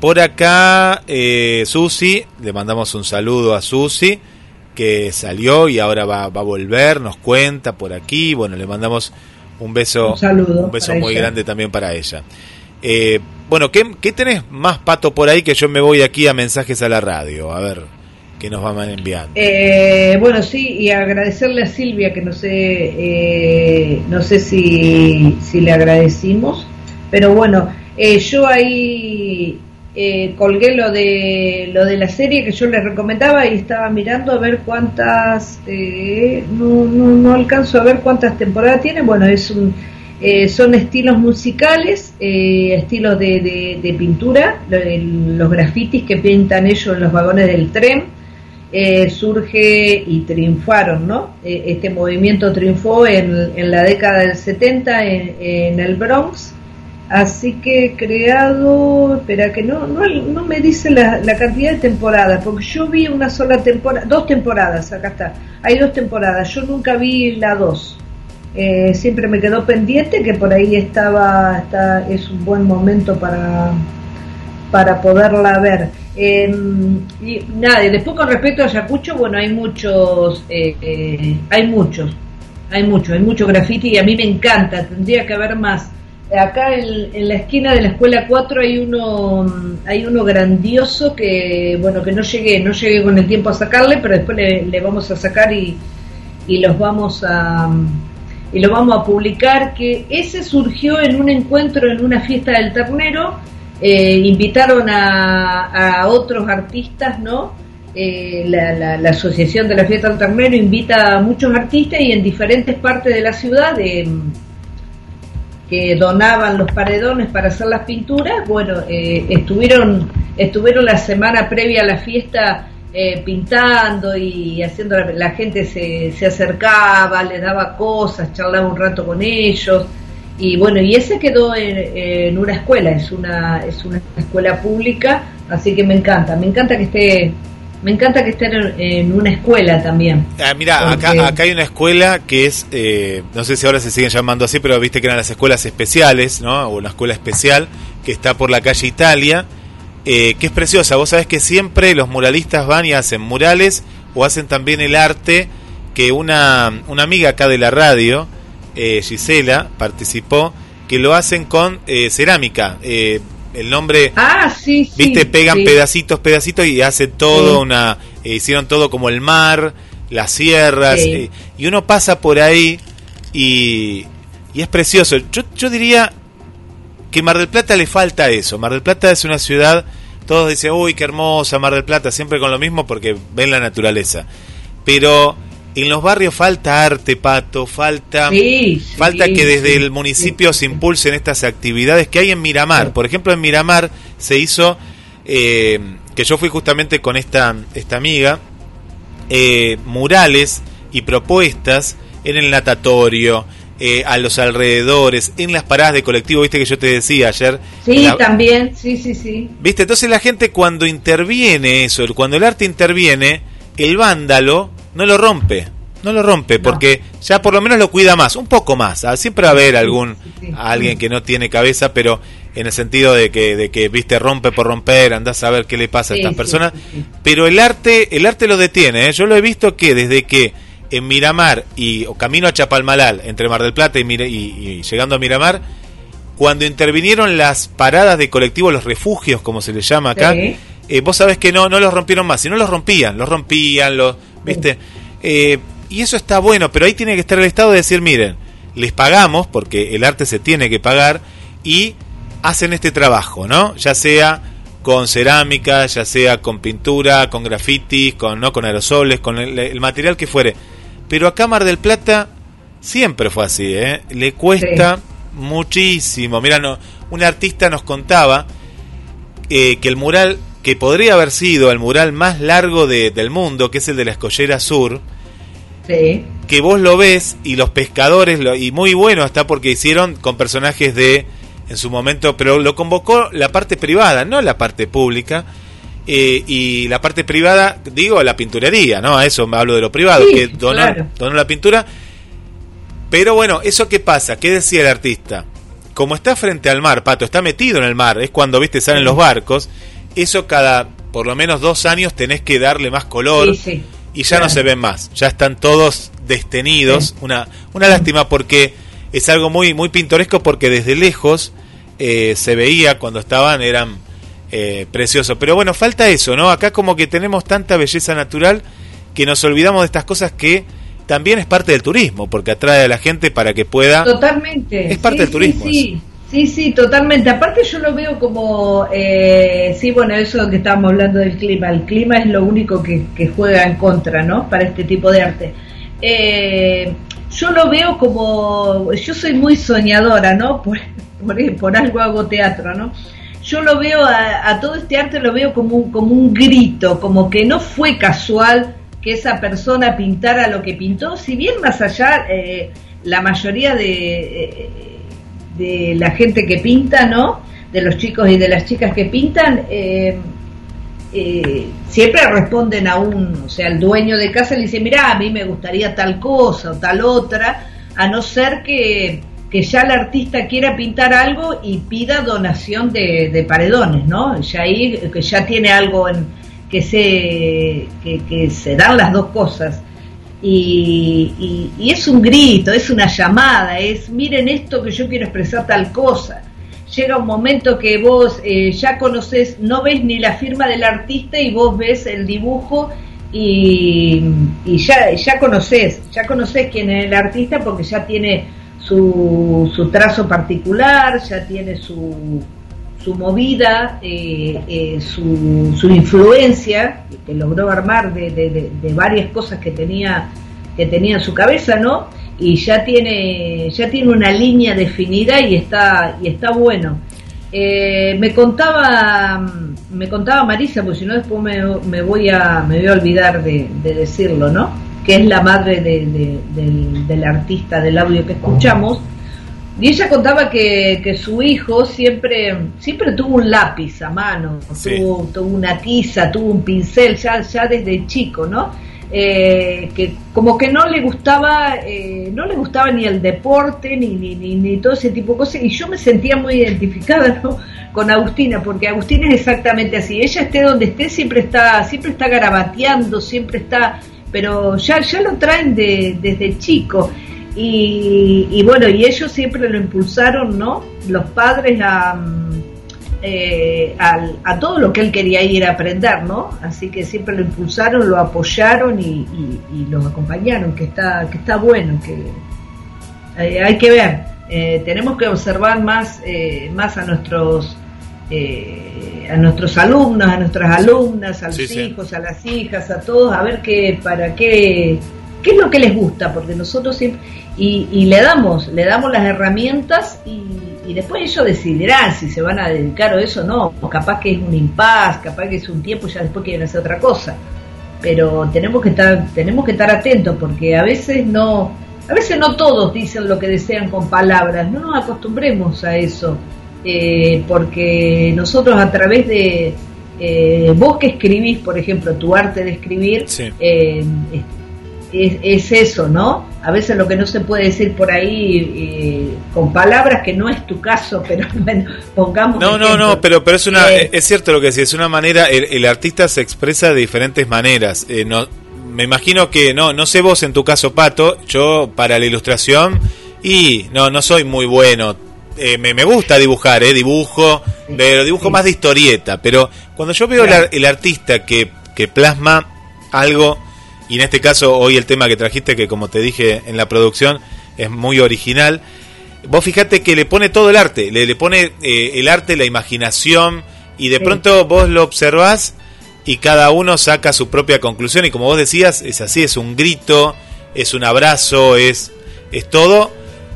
por acá, eh, Susi, le mandamos un saludo a Susi, que salió y ahora va, va a volver, nos cuenta por aquí. Bueno, le mandamos un beso, Un saludo beso para muy ella. grande también para ella. Eh, bueno, ¿qué, ¿qué tenés más, Pato, por ahí que yo me voy aquí a mensajes a la radio? A ver, ¿qué nos van enviando? Eh, bueno, sí, y agradecerle a Silvia, que no sé, eh, no sé si, si le agradecimos, pero bueno, yo ahí eh, colgué lo de lo de la serie que yo les recomendaba y estaba mirando a ver cuántas, eh, no, no, no alcanzo a ver cuántas temporadas tiene, bueno, es un, eh, son estilos musicales, eh, estilos de, de- pintura, los grafitis que pintan ellos en los vagones del tren, surge y triunfaron, ¿no? Este movimiento triunfó en, en la década del 70 en, en el Bronx, así que creado, espera que no, no, no me dice la, cantidad de temporadas, porque yo vi una sola temporada, dos temporadas, acá está, hay dos temporadas, yo nunca vi la dos. Eh, siempre me quedó pendiente que por ahí estaba, está, es un buen momento para, para poderla ver. Eh, y nada, y después con respecto a Ayacucho, bueno, hay muchos, eh, eh, hay muchos, hay muchos, hay mucho graffiti y a mí me encanta, tendría que haber más. Acá en, la esquina de la escuela 4 hay uno, mm, hay uno grandioso que, bueno, que no llegué, no llegué con el tiempo a sacarle, pero después le, vamos a sacar y, y los vamos a y lo vamos a publicar que ese surgió en un encuentro en una fiesta del ternero. Eh, invitaron a, a otros artistas no Eh, la, la- la asociación de la fiesta del ternero invita a muchos artistas y en diferentes partes de la ciudad de que donaban los paredones para hacer las pinturas, bueno, eh, estuvieron, estuvieron la semana previa a la fiesta eh, pintando y haciendo, la, gente se, se acercaba, les daba cosas, charlaba un rato con ellos, y bueno, y ese quedó en, en una escuela, es una, es una escuela pública, así que me encanta, me encanta que esté, me encanta que esté en, en una escuela también. Ah, mira, Porque- acá, acá hay una escuela que es, eh, no sé si ahora se siguen llamando así, pero viste que eran las escuelas especiales, ¿no? O una escuela especial que está por la calle Italia, eh, que es preciosa. Vos sabés que siempre los muralistas van y hacen murales o hacen también el arte que una, una amiga acá de la radio, eh, Gisela, participó, que lo hacen con eh, cerámica. El nombre... Ah, sí, sí. Viste, pegan sí. pedacitos, pedacitos y hace todo Sí. una. eh, hicieron todo como el mar, las sierras. Sí. eh, y uno pasa por ahí y, y es precioso. Yo, yo diría que Mar del Plata le falta eso. Mar del Plata es una ciudad. Todos dicen, uy, qué hermosa Mar del Plata, siempre con lo mismo porque ven la naturaleza. Pero en los barrios falta arte, pato, falta. Sí, sí, Falta que desde sí, el municipio se impulsen estas actividades que hay en Miramar. Por ejemplo, en Miramar se hizo, eh, que yo fui justamente con esta, esta amiga, eh, murales y propuestas en el natatorio, eh, a los alrededores, en las paradas de colectivo, viste que yo te decía ayer. Sí, la- también, sí, sí, sí. ¿Viste? Entonces la gente cuando interviene eso, cuando el arte interviene, el vándalo no lo rompe. No lo rompe, No. porque ya por lo menos lo cuida más, un poco más. Ah, Siempre va a haber algún alguien que no tiene cabeza, pero en el sentido de que, de que viste, rompe por romper, andás a ver qué le pasa a estas sí, personas. sí, sí. Pero el arte, el arte lo detiene. ¿eh? Yo lo he visto que desde que en Miramar y o camino a Chapalmalal, entre Mar del Plata y, y- y llegando a Miramar, cuando intervinieron las paradas de colectivo, los refugios, como se les llama acá, eh, vos sabés que no, no los rompieron más, si no los rompían, los rompían, los, ¿viste? Eh, y eso está bueno, pero ahí tiene que estar el Estado de decir, miren, les pagamos, porque el arte se tiene que pagar, y hacen este trabajo, ¿no? Ya sea con cerámica, ya sea con pintura, con grafitis, con, ¿no? con aerosoles, con el, el material que fuere. Pero acá Mar del Plata siempre fue así, ¿eh? Le cuesta muchísimo. Mira, no, un artista nos contaba eh, que el mural que podría haber sido el mural más largo de- del mundo, que es el de la Escollera Sur, Sí. que vos lo ves y los pescadores, lo- y muy bueno está porque hicieron con personajes de, en su momento, pero lo convocó la parte privada, no la parte pública, eh, y la parte privada, digo, la pinturería, ¿no? A eso me hablo de lo privado, Sí, que donó, claro. donó la pintura. Pero bueno, ¿eso qué pasa? ¿Qué decía el artista? Como está frente al mar, Pato, está metido en el mar, es cuando, viste, salen los barcos, eso cada, por lo menos dos años tenés que darle más color, Sí, sí. y ya no se ven más, ya están todos destenidos, una, una lástima porque es algo muy, muy pintoresco porque desde lejos eh, se veía cuando estaban, eran eh, preciosos. Pero bueno, falta eso, ¿no? Acá como que tenemos tanta belleza natural que nos olvidamos de estas cosas que también es parte del turismo, porque atrae a la gente para que pueda... Totalmente. Es parte del turismo. Sí, sí. Sí, totalmente. Aparte yo lo veo como, eh, sí, bueno, eso que estábamos hablando del clima. El clima es lo único que, que juega en contra, ¿no? Para este tipo de arte. Eh, yo lo veo como, yo soy muy soñadora, ¿no? Por, por, por algo hago teatro, ¿no? Yo lo veo a, a todo este arte, lo veo como un, como un grito, como que no fue casual que esa persona pintara lo que pintó, si bien más allá eh, la mayoría de, eh, de la gente que pinta, ¿no? De los chicos y de las chicas que pintan, eh, eh, siempre responden a un, o sea, el dueño de casa le dice, mira, a mí me gustaría tal cosa o tal otra, a no ser que, que ya el artista quiera pintar algo y pida donación de, paredones, ¿no? Ya ahí, que ya tiene algo en, que se, que se dan las dos cosas. Y, y- y es un grito, es una llamada, es miren esto que yo quiero expresar tal cosa. Llega un momento que vos eh, ya conoces, no ves ni la firma del artista y vos ves el dibujo y, y ya, ya conoces, ya conoces quién es el artista porque ya tiene su, su trazo particular, ya tiene su, su movida, eh, eh, su, su influencia, que logró armar de, de- de- varias cosas que tenía, que tenía en su cabeza, ¿no? Y ya tiene, ya tiene una línea definida y está, y está bueno. Eh, me contaba, me contaba Marisa, porque si no después me, me voy a, me voy a olvidar de, de decirlo, ¿no? Que es la madre de- de- del, del artista del audio que escuchamos. Y ella contaba que, que su hijo siempre, siempre tuvo un lápiz a mano, Sí. tuvo, tuvo una tiza, tuvo un pincel ya, ya desde chico, ¿no? Eh, que como que no le gustaba, eh, no le gustaba ni el deporte ni, ni, ni, ni todo ese tipo de cosas. Y yo me sentía muy identificada ¿no? con Agustina, porque Agustina es exactamente así. Ella esté donde esté, siempre está, siempre está garabateando, siempre está, pero ya, ya lo traen de, desde chico. Y, y bueno, y ellos siempre lo impulsaron, ¿no? Los padres a, mm, eh, a todo lo que él quería ir a aprender, ¿no? Así que siempre lo impulsaron, lo apoyaron y, y, y los acompañaron, que está, que está bueno, que eh, hay que ver. Eh, tenemos que observar más, más a nuestros eh, a nuestros alumnos, a nuestras alumnas, a los Sí, sí. hijos, a las hijas, a todos, a ver qué, para qué, qué es lo que les gusta, porque nosotros siempre, y, y le damos, le damos las herramientas y, y después ellos decidirán si se van a dedicar o eso no, o capaz que es un impas, capaz que es un tiempo y ya después quieren hacer otra cosa. Pero tenemos que estar, tenemos que estar atentos porque a veces no, a veces no todos dicen lo que desean con palabras, no nos acostumbremos a eso, eh, porque nosotros a través de eh, vos que escribís, por ejemplo, tu arte de escribir, Sí. eh, es, es eso, ¿no? A veces lo que no se puede decir por ahí eh, con palabras, que no es tu caso, pero bueno, pongamos. No, no, ejemplo. no, pero, pero es una, Eh, es cierto lo que decís, es una manera, el, el artista se expresa de diferentes maneras. Eh, no, me imagino que, no, no sé vos en tu caso, Pato, yo para la ilustración, y no, no soy muy bueno. Eh, me, me gusta dibujar, eh, dibujo, pero dibujo Sí. más de historieta, pero cuando yo veo Claro. ar- el, artista que, que plasma algo, y en este caso hoy el tema que trajiste, que como te dije en la producción, es muy original, Vos fijate que le pone todo el arte, le, le pone eh, el arte, la imaginación, y de Sí. pronto vos lo observás y cada uno saca su propia conclusión, y como vos decías, es así, es un grito, es un abrazo, es, es todo,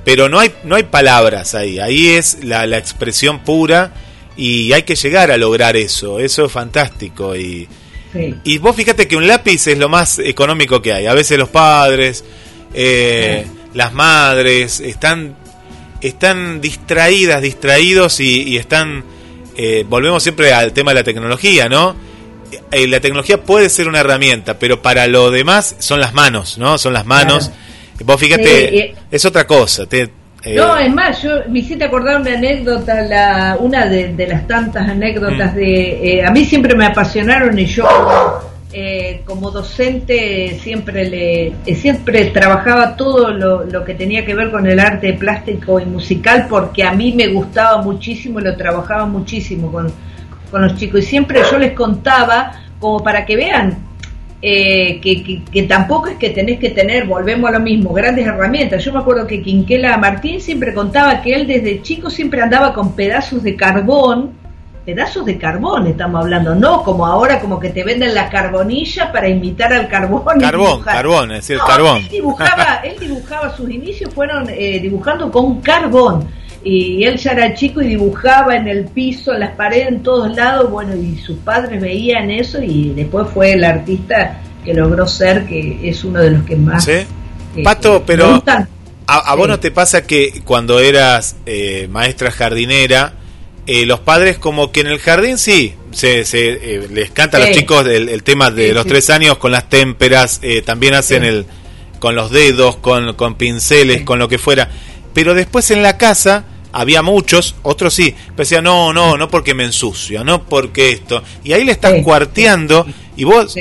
pero no hay, no hay palabras ahí, ahí es la, la expresión pura, y hay que llegar a lograr eso, eso es fantástico, y, sí. y vos fíjate que un lápiz es lo más económico que hay. A veces los padres, eh, las madres, están, están distraídas, distraídos y, y están... eh, volvemos siempre al tema de la tecnología, ¿no? Eh, la tecnología puede ser una herramienta, pero para lo demás son las manos, ¿no? Son las manos. Vos fíjate, Sí, es otra cosa. te- eh, No, es más, yo me hiciste acordar una anécdota, la, una de, de las tantas anécdotas Mm. de... eh, a mí siempre me apasionaron y yo eh, como docente siempre le eh, siempre trabajaba todo lo, lo, que tenía que ver con el arte plástico y musical porque a mí me gustaba muchísimo y lo trabajaba muchísimo con, con los chicos y siempre yo les contaba como para que vean eh, que, que, tampoco es que tenés que tener, volvemos a lo mismo, grandes herramientas. Yo me acuerdo que Quinquela Martín siempre contaba que él desde chico siempre andaba con pedazos de carbón, pedazos de carbón estamos hablando, no como ahora como que te venden la carbonilla para imitar al carbón. Carbón, carbón, es decir, carbón. Él dibujaba, él dibujaba, sus inicios fueron eh, dibujando con carbón y él ya era chico y dibujaba en el piso, en las paredes, en todos lados, bueno, y sus padres veían eso y después fue el artista que logró ser, que es uno de los que más... ¿Sí? Eh, Pato, pero a, vos no te pasa que cuando eras eh, maestra jardinera, eh, los padres como que en el jardín sí, se, se les canta a los chicos el, tema de los tres años con las témperas, también hacen el con los dedos, con, con pinceles, con lo que fuera, pero después en la casa había muchos, otros sí, pero decían, no, no, no porque me ensucio, no porque esto. Y ahí le están cuarteando y vos,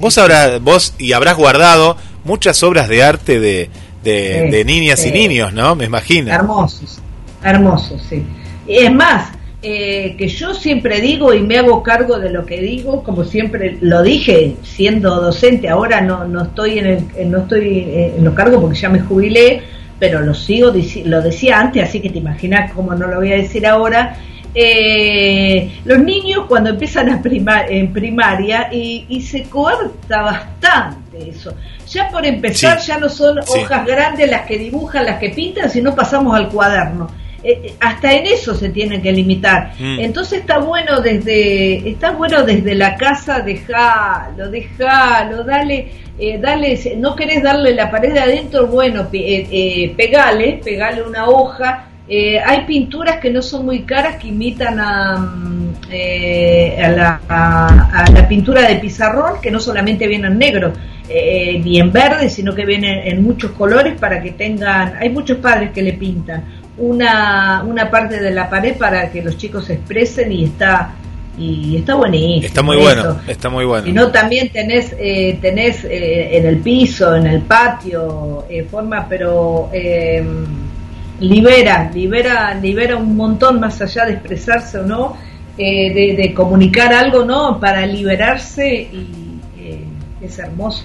vos, habrás, vos y habrás guardado muchas obras de arte de, de, niñas y niños, ¿no? Me imagino. Hermosos, hermosos, sí. Y es más, eh, que yo siempre digo y me hago cargo de lo que digo, como siempre lo dije siendo docente, ahora no, no estoy en el, no estoy en los cargos porque ya me jubilé, pero lo sigo, lo decía antes, así que te imaginas cómo no lo voy a decir ahora. Eh, los niños cuando empiezan a primar, en primaria y, se corta bastante eso. Ya por empezar ya no son hojas grandes las que dibujan, las que pintan, sino pasamos al cuaderno. Eh, eh, hasta en eso se tienen que limitar. Mm. Entonces está bueno desde está bueno desde la casa dejalo, dejalo, dale eh, dale, no querés darle la pared de adentro, bueno, eh, eh, pegale, pegale una hoja. Eh, hay pinturas que no son muy caras que imitan a, mm, a, la, a, la, pintura de pizarrón, que no solamente viene en negro ni en verde, sino que viene en muchos colores para que tengan. Hay muchos padres que le pintan una, una parte de la pared para que los chicos se expresen y está y está buenísimo. Está muy bueno, está muy bueno. Y no también tenés, eh, tenés eh, en el piso, en el patio, eh, forma, pero eh, libera, libera, libera un montón más allá de expresarse o no, de, de, comunicar algo, ¿no? Para liberarse y es hermoso.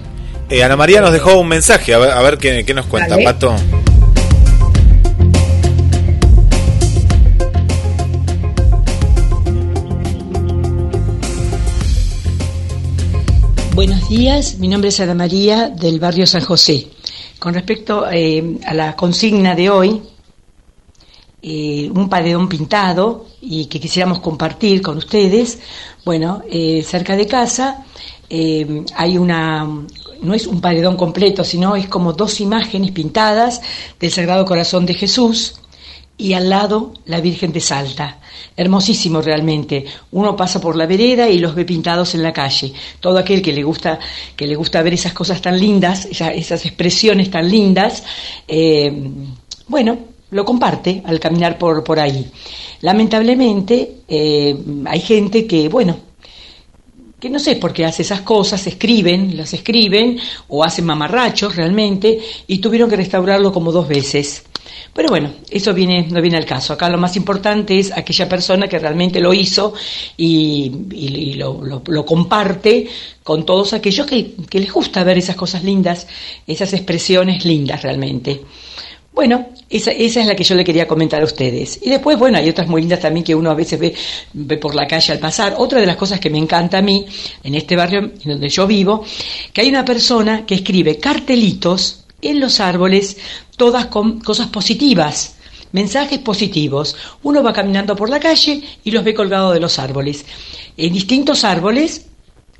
Ana María nos dejó un mensaje, a ver, a ver qué, qué nos cuenta, Pato. Buenos días, mi nombre es Ana María del barrio San José. Con respecto eh, a la consigna de hoy, eh, un paredón pintado y que quisiéramos compartir con ustedes, bueno, eh, cerca de casa hay una, no es un paredón completo, sino es como dos imágenes pintadas del Sagrado Corazón de Jesús y al lado la Virgen de Salta. Hermosísimo realmente. Uno pasa por la vereda y los ve pintados en la calle. Todo aquel que le gusta, que le gusta ver esas cosas tan lindas, esas, expresiones tan lindas, eh, bueno, lo comparte al caminar por, por ahí. Lamentablemente eh, hay gente que, bueno, que no sé por qué hace esas cosas, escriben, las escriben o hacen mamarrachos realmente y tuvieron que restaurarlo como dos veces. Pero bueno, eso viene, no viene al caso. Acá lo más importante es aquella persona que realmente lo hizo y, lo, comparte con todos aquellos que, les gusta ver esas cosas lindas, esas expresiones lindas realmente. Bueno, esa, esa, es la que yo le quería comentar a ustedes. Y después, bueno, hay otras muy lindas también que uno a veces ve, ve, por la calle al pasar. Otra de las cosas que me encanta a mí, en este barrio en donde yo vivo, que hay una persona que escribe cartelitos en los árboles todas con cosas positivas, mensajes positivos. Uno va caminando por la calle y los ve colgados de los árboles. En distintos árboles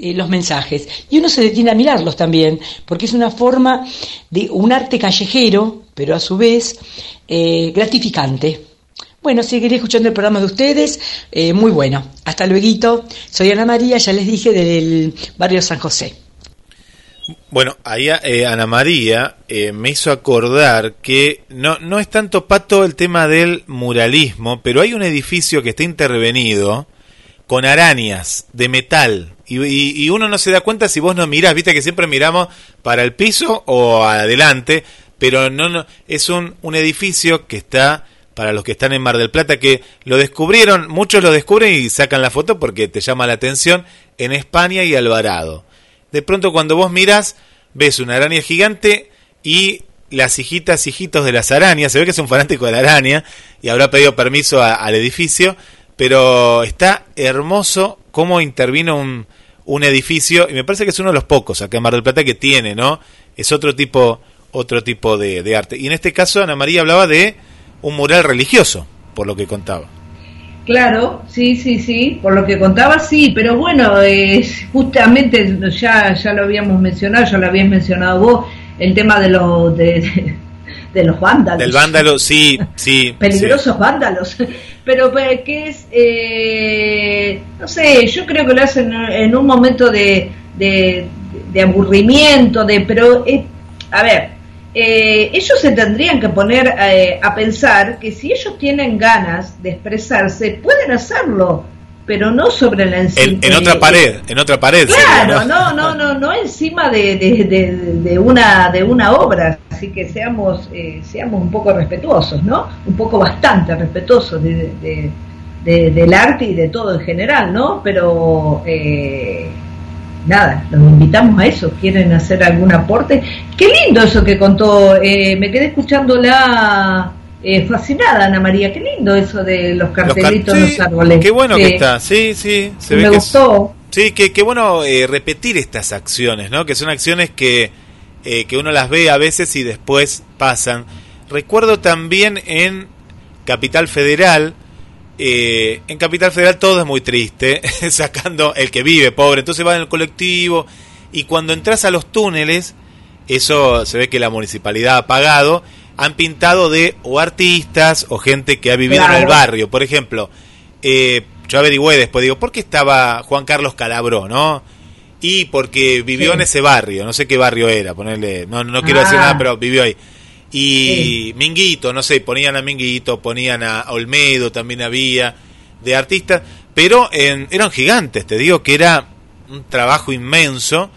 eh, los mensajes. Y uno se detiene a mirarlos también, porque es una forma de un arte callejero, pero a su vez eh, gratificante. Bueno, seguiré escuchando el programa de ustedes, eh, muy bueno. Hasta luego. Soy Ana María, ya les dije, del barrio San José. Bueno, ahí Ana María eh, me hizo acordar que no, no es tanto pato el tema del muralismo, pero hay un edificio que está intervenido con arañas de metal Y, uno no se da cuenta si vos no mirás, viste que siempre miramos para el piso o adelante, pero no, no es un, un edificio que está para los que están en Mar del Plata que lo descubrieron, muchos lo descubren y sacan la foto porque te llama la atención en España y Alvarado. De pronto cuando vos miras, ves una araña gigante y las hijitas, hijitos de las arañas, se ve que es un fanático de la araña y habrá pedido permiso al edificio, pero está hermoso cómo intervino un, un edificio y me parece que es uno de los pocos acá en Mar del Plata que tiene, ¿no? Es otro tipo, otro tipo de, arte. Y en este caso Ana María hablaba de un mural religioso, por lo que contaba. Claro, sí, sí, sí, por lo que contaba sí, pero bueno, es justamente ya ya lo habíamos mencionado, ya lo habías mencionado vos, el tema de los de- de los vándalos. Del vándalo, sí, sí. peligrosos vándalos, pero pues, que es, eh, no sé, yo creo que lo hacen en un momento de, de, de aburrimiento, de, pero, eh, a ver, eh, ellos se tendrían que poner eh, a pensar que si ellos tienen ganas de expresarse, pueden hacerlo, pero no sobre la En, encima. en otra pared, en otra pared. Claro, sería, no, no, no, no encima de, de, de, de una de una obra, así que seamos eh, seamos un poco respetuosos, ¿no? Un poco bastante respetuosos de, de- de- del arte y de todo en general, ¿no? Pero eh, nada, los invitamos a eso. ¿Quieren hacer algún aporte? Qué lindo eso que contó. eh, me quedé escuchándola eh, fascinada, Ana María. Qué lindo eso de los Los car- cartelitos en sí, los árboles. Qué bueno Sí, que está, sí, sí. Se me ve que es- gustó. Sí, qué bueno eh, repetir estas acciones, ¿no? Que son acciones que, eh, que uno las ve a veces y después pasan. Recuerdo también en Capital Federal, eh, en Capital Federal todo es muy triste, sacando el que vive, pobre, entonces va en el colectivo y cuando entras a los túneles, eso se ve que la municipalidad ha pagado, han pintado de o artistas o gente que ha vivido en el barrio. Por ejemplo, eh, yo averigüé después, digo, ¿por qué estaba Juan Carlos Calabró, no? Y porque vivió Sí. en ese barrio, no sé qué barrio era, ponerle, no, no quiero decir Ah. nada, pero vivió ahí. Y Minguito, no sé, ponían a Minguito, ponían a Olmedo, también había, de artistas, pero en- eran gigantes, te digo que era un trabajo inmenso.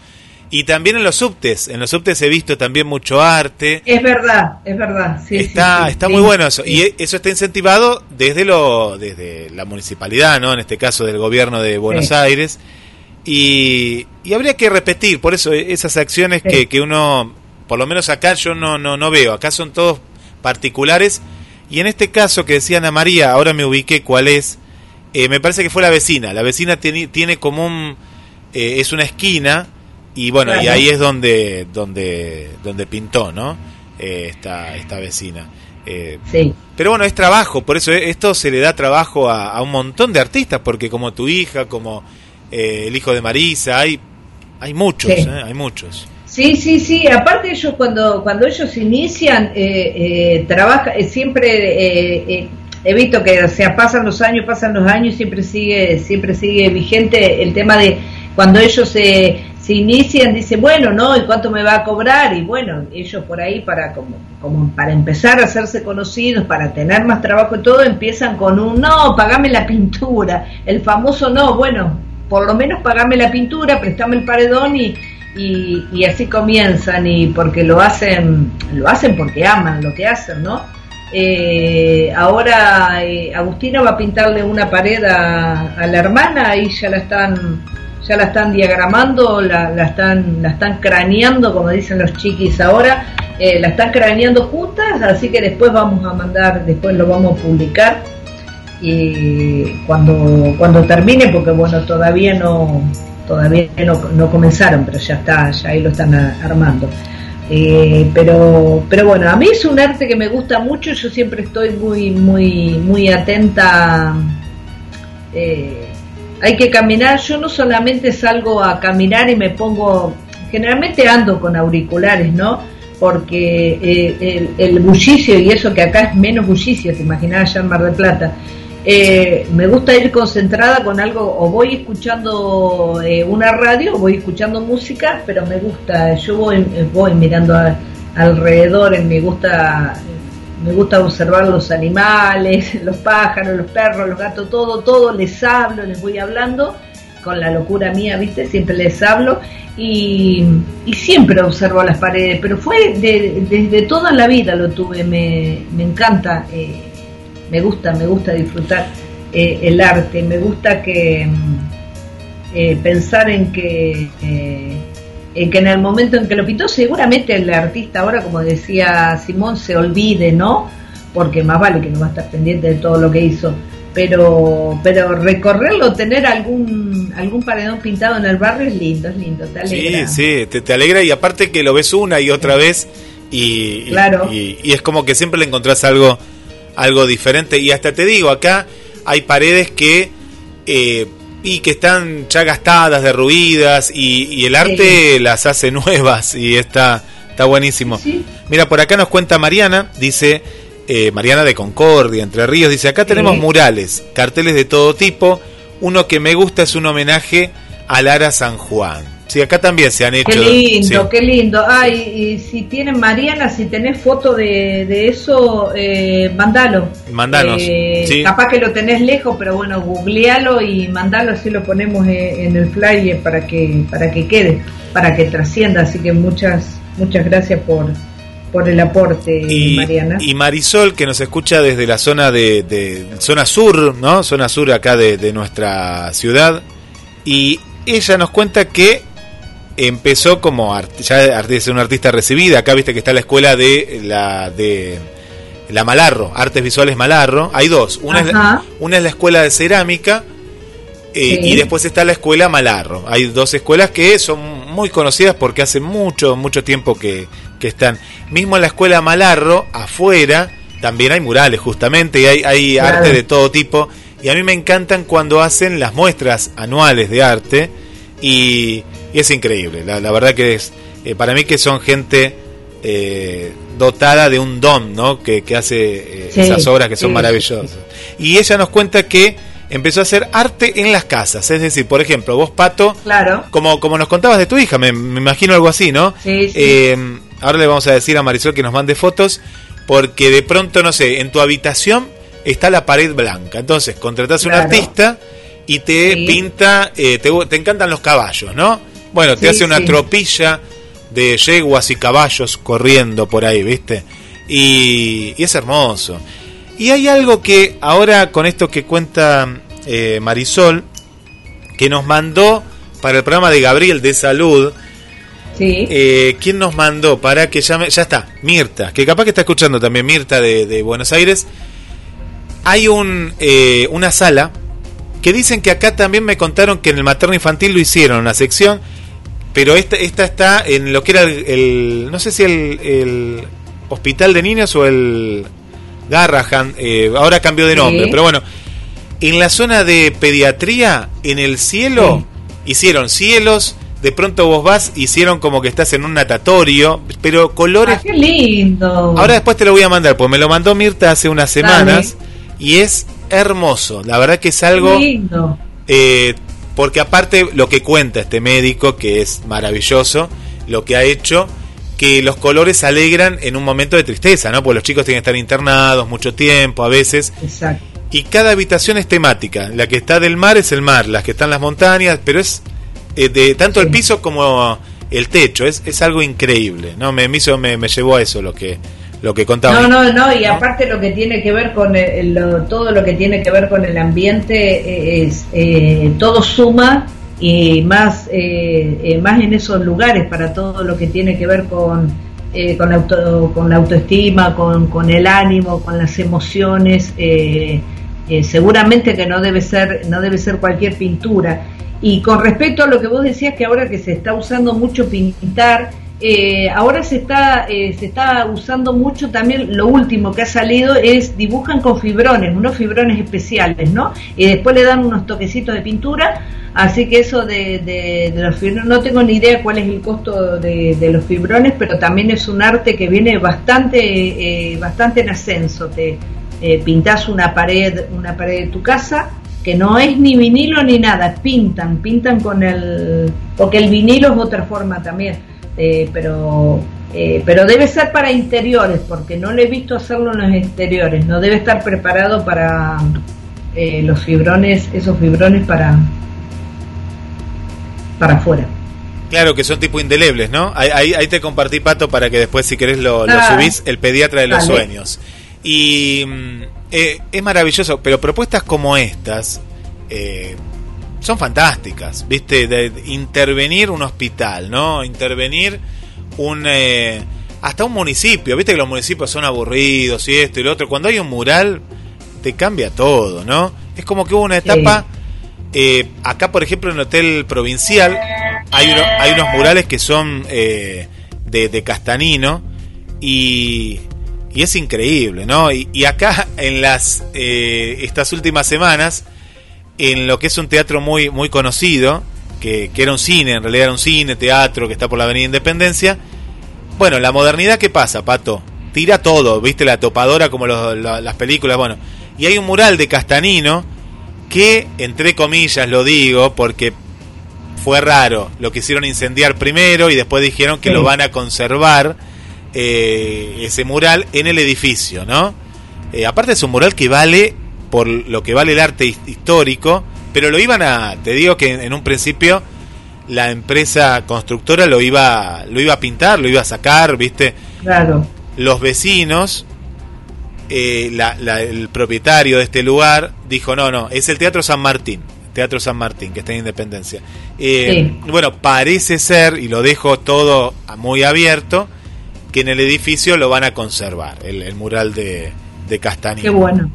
Y también en los subtes, en los subtes he visto también mucho arte. Es verdad, es verdad. Sí, está sí, sí, está muy bueno eso. Y eso está incentivado desde, lo, desde la municipalidad, ¿no? En este caso del gobierno de Buenos. Aires. Y, y habría que repetir, por eso esas acciones que, que uno, por lo menos acá yo no, no, no veo. Acá son todos particulares. Y en este caso que decía Ana María, ahora me ubiqué cuál es. eh, me parece que fue la vecina. La vecina tiene, tiene como un... eh, es una esquina y bueno, y ahí es donde, donde, donde pintó, ¿no? Eh, esta, esta vecina. Eh, Sí, pero bueno, es trabajo, por eso eh, esto se le da trabajo a, a un montón de artistas, porque como tu hija, como eh, el hijo de Marisa, hay, hay muchos, Sí. eh, hay muchos. sí, sí, sí. Aparte ellos cuando cuando ellos inician eh, eh, trabaja siempre he visto que o sea pasan los años, pasan los años y siempre sigue siempre sigue vigente el tema de cuando ellos se, se inician dicen bueno no y cuánto me va a cobrar y bueno ellos por ahí para como como para empezar a hacerse conocidos para tener más trabajo y todo empiezan con un no pagame la pintura el famoso no bueno por lo menos pagame la pintura prestame el paredón y y, y así comienzan y porque lo hacen lo hacen porque aman lo que hacen no Eh, ahora eh, Agustina va a pintarle una pared a, a la hermana y ya la están ya la están diagramando la, la están la están craneando como dicen los chiquis ahora eh, la están craneando juntas así que después vamos a mandar después lo vamos a publicar y cuando cuando termine porque bueno todavía no todavía no, no comenzaron pero ya está ya ahí lo están armando. Eh, pero pero bueno a mí es un arte que me gusta mucho yo siempre estoy muy muy muy atenta eh, hay que caminar. Yo no solamente salgo a caminar y me pongo generalmente ando con auriculares no porque eh, el, el bullicio y eso que acá es menos bullicio te imaginas allá en Mar del Plata eh, me gusta ir concentrada con algo, o voy escuchando eh, una radio, o voy escuchando música, pero me gusta, yo voy, eh, voy mirando a- alrededor, eh, me gusta, me gusta observar los animales, los pájaros, los perros, los gatos, todo, todo, les hablo, les voy hablando, con la locura mía, ¿viste? Siempre les hablo y, siempre observo las paredes, pero fue de- desde toda la vida lo tuve, me, me encanta, eh, me gusta, me gusta disfrutar eh, el arte, me gusta que mm, eh, pensar en que, eh, en que en el momento en que lo pintó, seguramente el artista ahora, como decía Simón, se olvide, ¿no? Porque más vale que no va a estar pendiente de todo lo que hizo. Pero, pero recorrerlo, tener algún algún paredón pintado en el barrio es lindo, es lindo, te alegra. Sí, sí, te, te alegra y aparte que lo ves una y otra vez y, y- Claro. y, y es como que siempre le encontrás algo, algo diferente. Y hasta te digo, acá hay paredes que eh, y que están ya gastadas, derruidas y, y el arte las hace nuevas y está, está buenísimo. Sí. Mira, por acá nos cuenta Mariana, dice eh, Mariana de Concordia, Entre Ríos, dice, acá tenemos Sí. murales, carteles de todo tipo, uno que me gusta es un homenaje a Lara San Juan. Sí, acá también se han hecho. Qué lindo, sí. qué lindo. Ay, y si tienen, Mariana, si tenés foto de, de eso, eh, mandalo. Mandanos, Eh, sí. Capaz que lo tenés lejos, pero bueno, googlealo y mandalo, así lo ponemos eh, en el flyer para que, para que quede, para que trascienda. Así que muchas, muchas gracias por, por el aporte, Y, Mariana. y Marisol, que nos escucha desde la zona de, de- zona sur, ¿no? Zona sur acá de, de nuestra ciudad. Y ella nos cuenta que empezó como art- ya es una artista recibida. Acá viste que está la escuela de la de la Malarro, Artes Visuales Malarro. Hay dos. Una, es la, una es la escuela de cerámica eh, Sí. y después está la escuela Malarro. Hay dos escuelas que son muy conocidas porque hace mucho, mucho tiempo que, que están. Mismo en la escuela Malarro, afuera, también hay murales justamente y hay, hay Claro. arte de todo tipo. Y a mí me encantan cuando hacen las muestras anuales de arte y, y es increíble. La, la verdad que es, eh, para mí que son gente eh, dotada de un don, ¿no? Que, que hace eh, Sí, esas obras que son sí, maravillosas. Y ella nos cuenta que empezó a hacer arte en las casas. Es decir, por ejemplo, vos, Pato, Claro. como, como nos contabas de tu hija, me, me imagino algo así, ¿no? Sí, sí. Eh, ahora le vamos a decir a Marisol que nos mande fotos, porque de pronto, no sé, en tu habitación está la pared blanca. Entonces, contratás a un artista y te pinta, eh, te, te encantan los caballos, ¿no? Bueno, te Sí, hace una sí. tropilla de yeguas y caballos corriendo por ahí, ¿viste? Y, y es hermoso. Y hay algo que ahora con esto que cuenta eh, Marisol, que nos mandó para el programa de Gabriel de Salud, Sí. eh, ¿quién nos mandó para que llame? Ya está, Mirta, que capaz que está escuchando también Mirta de, de Buenos Aires. Hay un, eh, una sala que dicen que acá también me contaron que en el materno infantil lo hicieron, una sección, pero esta, esta está en lo que era el, el- no sé si el, el hospital de niños o el Garrahan, eh, ahora cambió de Sí. nombre, pero bueno, en la zona de pediatría, en el cielo, hicieron cielos, de pronto vos vas, hicieron como que estás en un natatorio, pero colores Ah, qué lindo. Ahora después te lo voy a mandar, pues me lo mandó Mirta hace unas semanas y es hermoso. La verdad que es algo, Qué lindo. eh, porque aparte lo que cuenta este médico, que es maravilloso, lo que ha hecho, que los colores alegran en un momento de tristeza, ¿no? Porque los chicos tienen que estar internados mucho tiempo a veces. Exacto. Y cada habitación es temática. La que está del mar es el mar, las que están las montañas, pero es eh, de tanto el piso como el techo. Es, es algo increíble, ¿no? Me, me hizo, me, me llevó a eso lo que, lo que contaba. No, no, no, y aparte lo que tiene que ver con el- lo- todo lo que tiene que ver con el ambiente eh, es eh, todo suma y más eh, eh, más en esos lugares para todo lo que tiene que ver con eh, con, la auto, con la autoestima, con, con el ánimo, con las emociones. seguramente que no debe ser no debe ser cualquier pintura. Y con respecto a lo que vos decías que ahora que se está usando mucho pintar eh, ahora se está eh, se está usando mucho también lo último que ha salido es dibujan con fibrones unos fibrones especiales no y después le dan unos toquecitos de pintura así que eso de, de- los fibrones no tengo ni idea cuál es el costo de, de los fibrones pero también es un arte que viene bastante eh, bastante en ascenso. Te eh, pintás una pared una pared de tu casa que no es ni vinilo ni nada, pintan, pintan con el, porque el vinilo es otra forma también, eh, pero eh, pero debe ser para interiores, porque no le he visto hacerlo en los exteriores, no debe estar preparado para eh, los fibrones, esos fibrones para para afuera. Claro, que son tipo indelebles, ¿no? Ahí, ahí, te compartí, Pato, para que después, si querés, lo, lo subís, el pediatra de los dale. sueños. Y mm, eh, es maravilloso, pero propuestas como estas eh, son fantásticas, ¿viste? De, intervenir un hospital, ¿no? Intervenir un... eh, hasta un municipio, ¿viste que los municipios son aburridos y esto y lo otro? Cuando hay un mural, te cambia todo, ¿no? Es como que hubo una etapa... Eh, acá, por ejemplo, en el Hotel Provincial hay, uno- hay unos murales que son eh, de, de Castanino y, y es increíble, ¿no? Y, y acá, en las eh, estas últimas semanas, en lo que es un teatro muy, muy conocido, que, que era un cine, en realidad era un cine, teatro, que está por la Avenida Independencia, bueno, la modernidad, ¿qué pasa, Pato? Tira todo, ¿viste? La topadora como los- la- las películas, bueno. Y hay un mural de Castanino que, entre comillas, lo digo porque fue raro. Lo quisieron incendiar primero y después dijeron que Sí. lo van a conservar eh, ese mural en el edificio, ¿no? Eh, aparte es un mural que vale por lo que vale el arte his- histórico, pero lo iban a, te digo que en, un principio la empresa constructora lo iba, lo iba a pintar, lo iba a sacar, ¿viste? Claro. los vecinos, eh, la- la- el propietario de este lugar dijo, no, no, es el Teatro San Martín, Teatro San Martín, que está en Independencia. Eh, Bueno, parece ser, y lo dejo todo muy abierto, que en el edificio lo van a conservar, el, el mural de, de Castañeda. Qué bueno.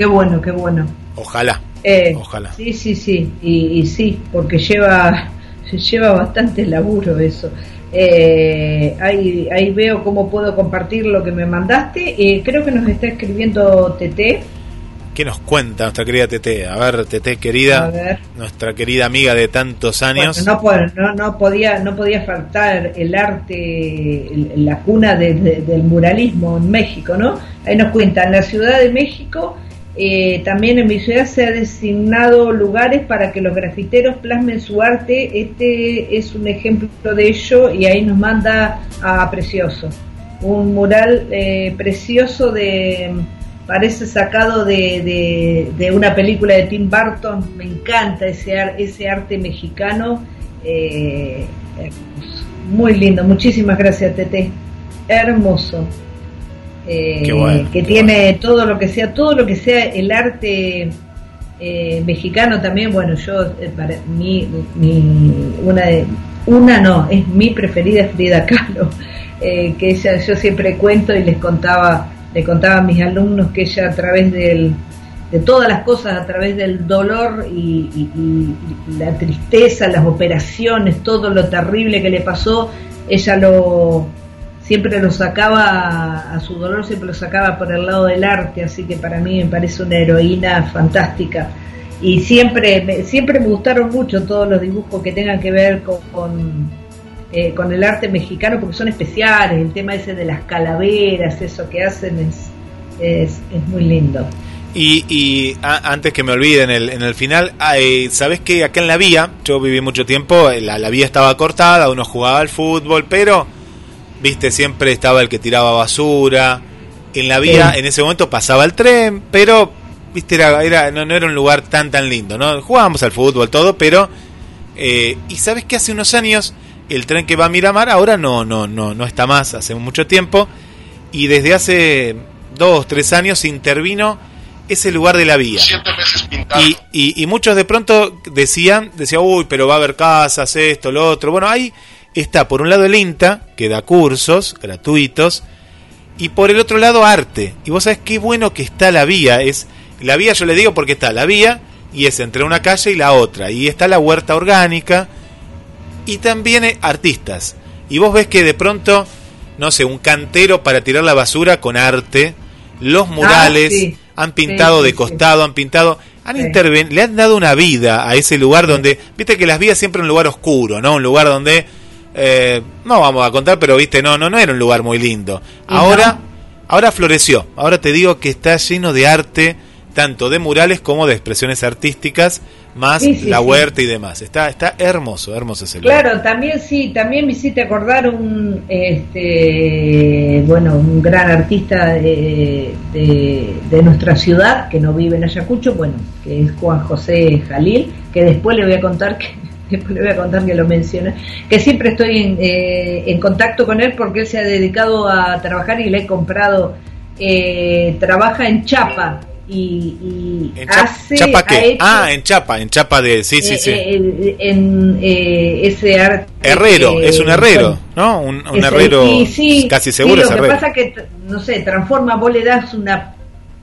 Qué bueno, qué bueno. Ojalá, Eh, ojalá. Sí, sí, sí, y, y sí, porque lleva, lleva bastante laburo eso. Eh, ahí, ahí veo cómo puedo compartir lo que me mandaste. Eh, creo que nos está escribiendo TT. ¿Qué nos cuenta nuestra querida Tete? A ver, Tete querida, ver. nuestra querida amiga de tantos años. Bueno, no, no, no podía, no podía faltar el arte, la cuna de- de- del muralismo en México, ¿no? Ahí nos cuenta, en la Ciudad de México, eh, también en mi ciudad se ha designado lugares para que los grafiteros plasmen su arte. Este es un ejemplo de ello y ahí nos manda a Precioso. Un mural eh, precioso de parece sacado de, una película de Tim Burton. Me encanta ese, ese arte mexicano. eh, muy lindo. Muchísimas gracias, Tete. Hermoso. Eh, bueno, que tiene todo lo que sea, todo lo que sea el arte eh, mexicano también. Bueno, yo, eh, para mí, mi, una de, una no, es mi preferida Frida Kahlo, que ella, yo siempre cuento y les contaba, le contaba a mis alumnos que ella a través del, de todas las cosas, a través del dolor y, y- y- y la tristeza, las operaciones, todo lo terrible que le pasó, ella lo siempre lo sacaba a, su dolor, siempre lo sacaba por el lado del arte, así que para mí me parece una heroína fantástica. Y siempre me, siempre me gustaron mucho todos los dibujos que tengan que ver con, con, eh, con el arte mexicano, porque son especiales, el tema ese de las calaveras, eso que hacen es, es, es muy lindo. Y, y antes que me olvide, en el, en el final, eh, ¿sabes que acá en la vía, yo viví mucho tiempo, eh, la vía estaba cortada, uno jugaba al fútbol, pero, viste, siempre estaba el que tiraba basura. En la vía, Sí. en ese momento pasaba el tren, pero, viste, era, era, no, no era un lugar tan, tan lindo, ¿no? Jugábamos al fútbol, todo, pero, eh, y sabes que hace unos años, el tren que va a Miramar ahora no, no, no, no está más, hace mucho tiempo, y desde hace dos, tres años intervino ese lugar de la vía. Y, y, y muchos de pronto decían, decían, uy, pero va a haber casas, esto, lo otro. Bueno, ahí está por un lado el INTA, que da cursos gratuitos, y por el otro lado arte. Y vos sabés qué bueno que está la vía. Es La vía yo le digo porque está la vía y es entre una calle y la otra. Y está la huerta orgánica y también eh, artistas. Y vos ves que de pronto, no sé, un cantero para tirar la basura con arte, los murales, Ah, sí. han pintado Sí, de sí. costado, han pintado, han Sí. interven- le han dado una vida a ese lugar donde, viste que las vías siempre un lugar oscuro, ¿no? Un lugar donde, eh, no vamos a contar, pero viste, no, no, no era un lugar muy lindo. Ahora, no. ahora floreció. Ahora te digo que está lleno de arte, tanto de murales como de expresiones artísticas, más Sí, sí, la sí. huerta y demás. Está, está hermoso, hermoso ese lugar. Claro, también sí, también me hiciste acordar un, este, bueno, un gran artista de, de, de nuestra ciudad que no vive en Ayacucho, bueno, que es Juan José Jalil, que después le voy a contar que después le voy a contar que lo menciona, que siempre estoy en, eh, en contacto con él porque él se ha dedicado a trabajar y le he comprado, eh, trabaja en Chapa y, y ¿En Chapa, hace... Chapa ha qué? hecho, Ah, en Chapa, en Chapa de... Sí, sí, eh, sí. eh, en eh, ese arte... herrero, es un herrero, ¿no? Un, un es- herrero y sí, casi sí, seguro lo es que herrero. pasa que, no sé, transforma, vos le das una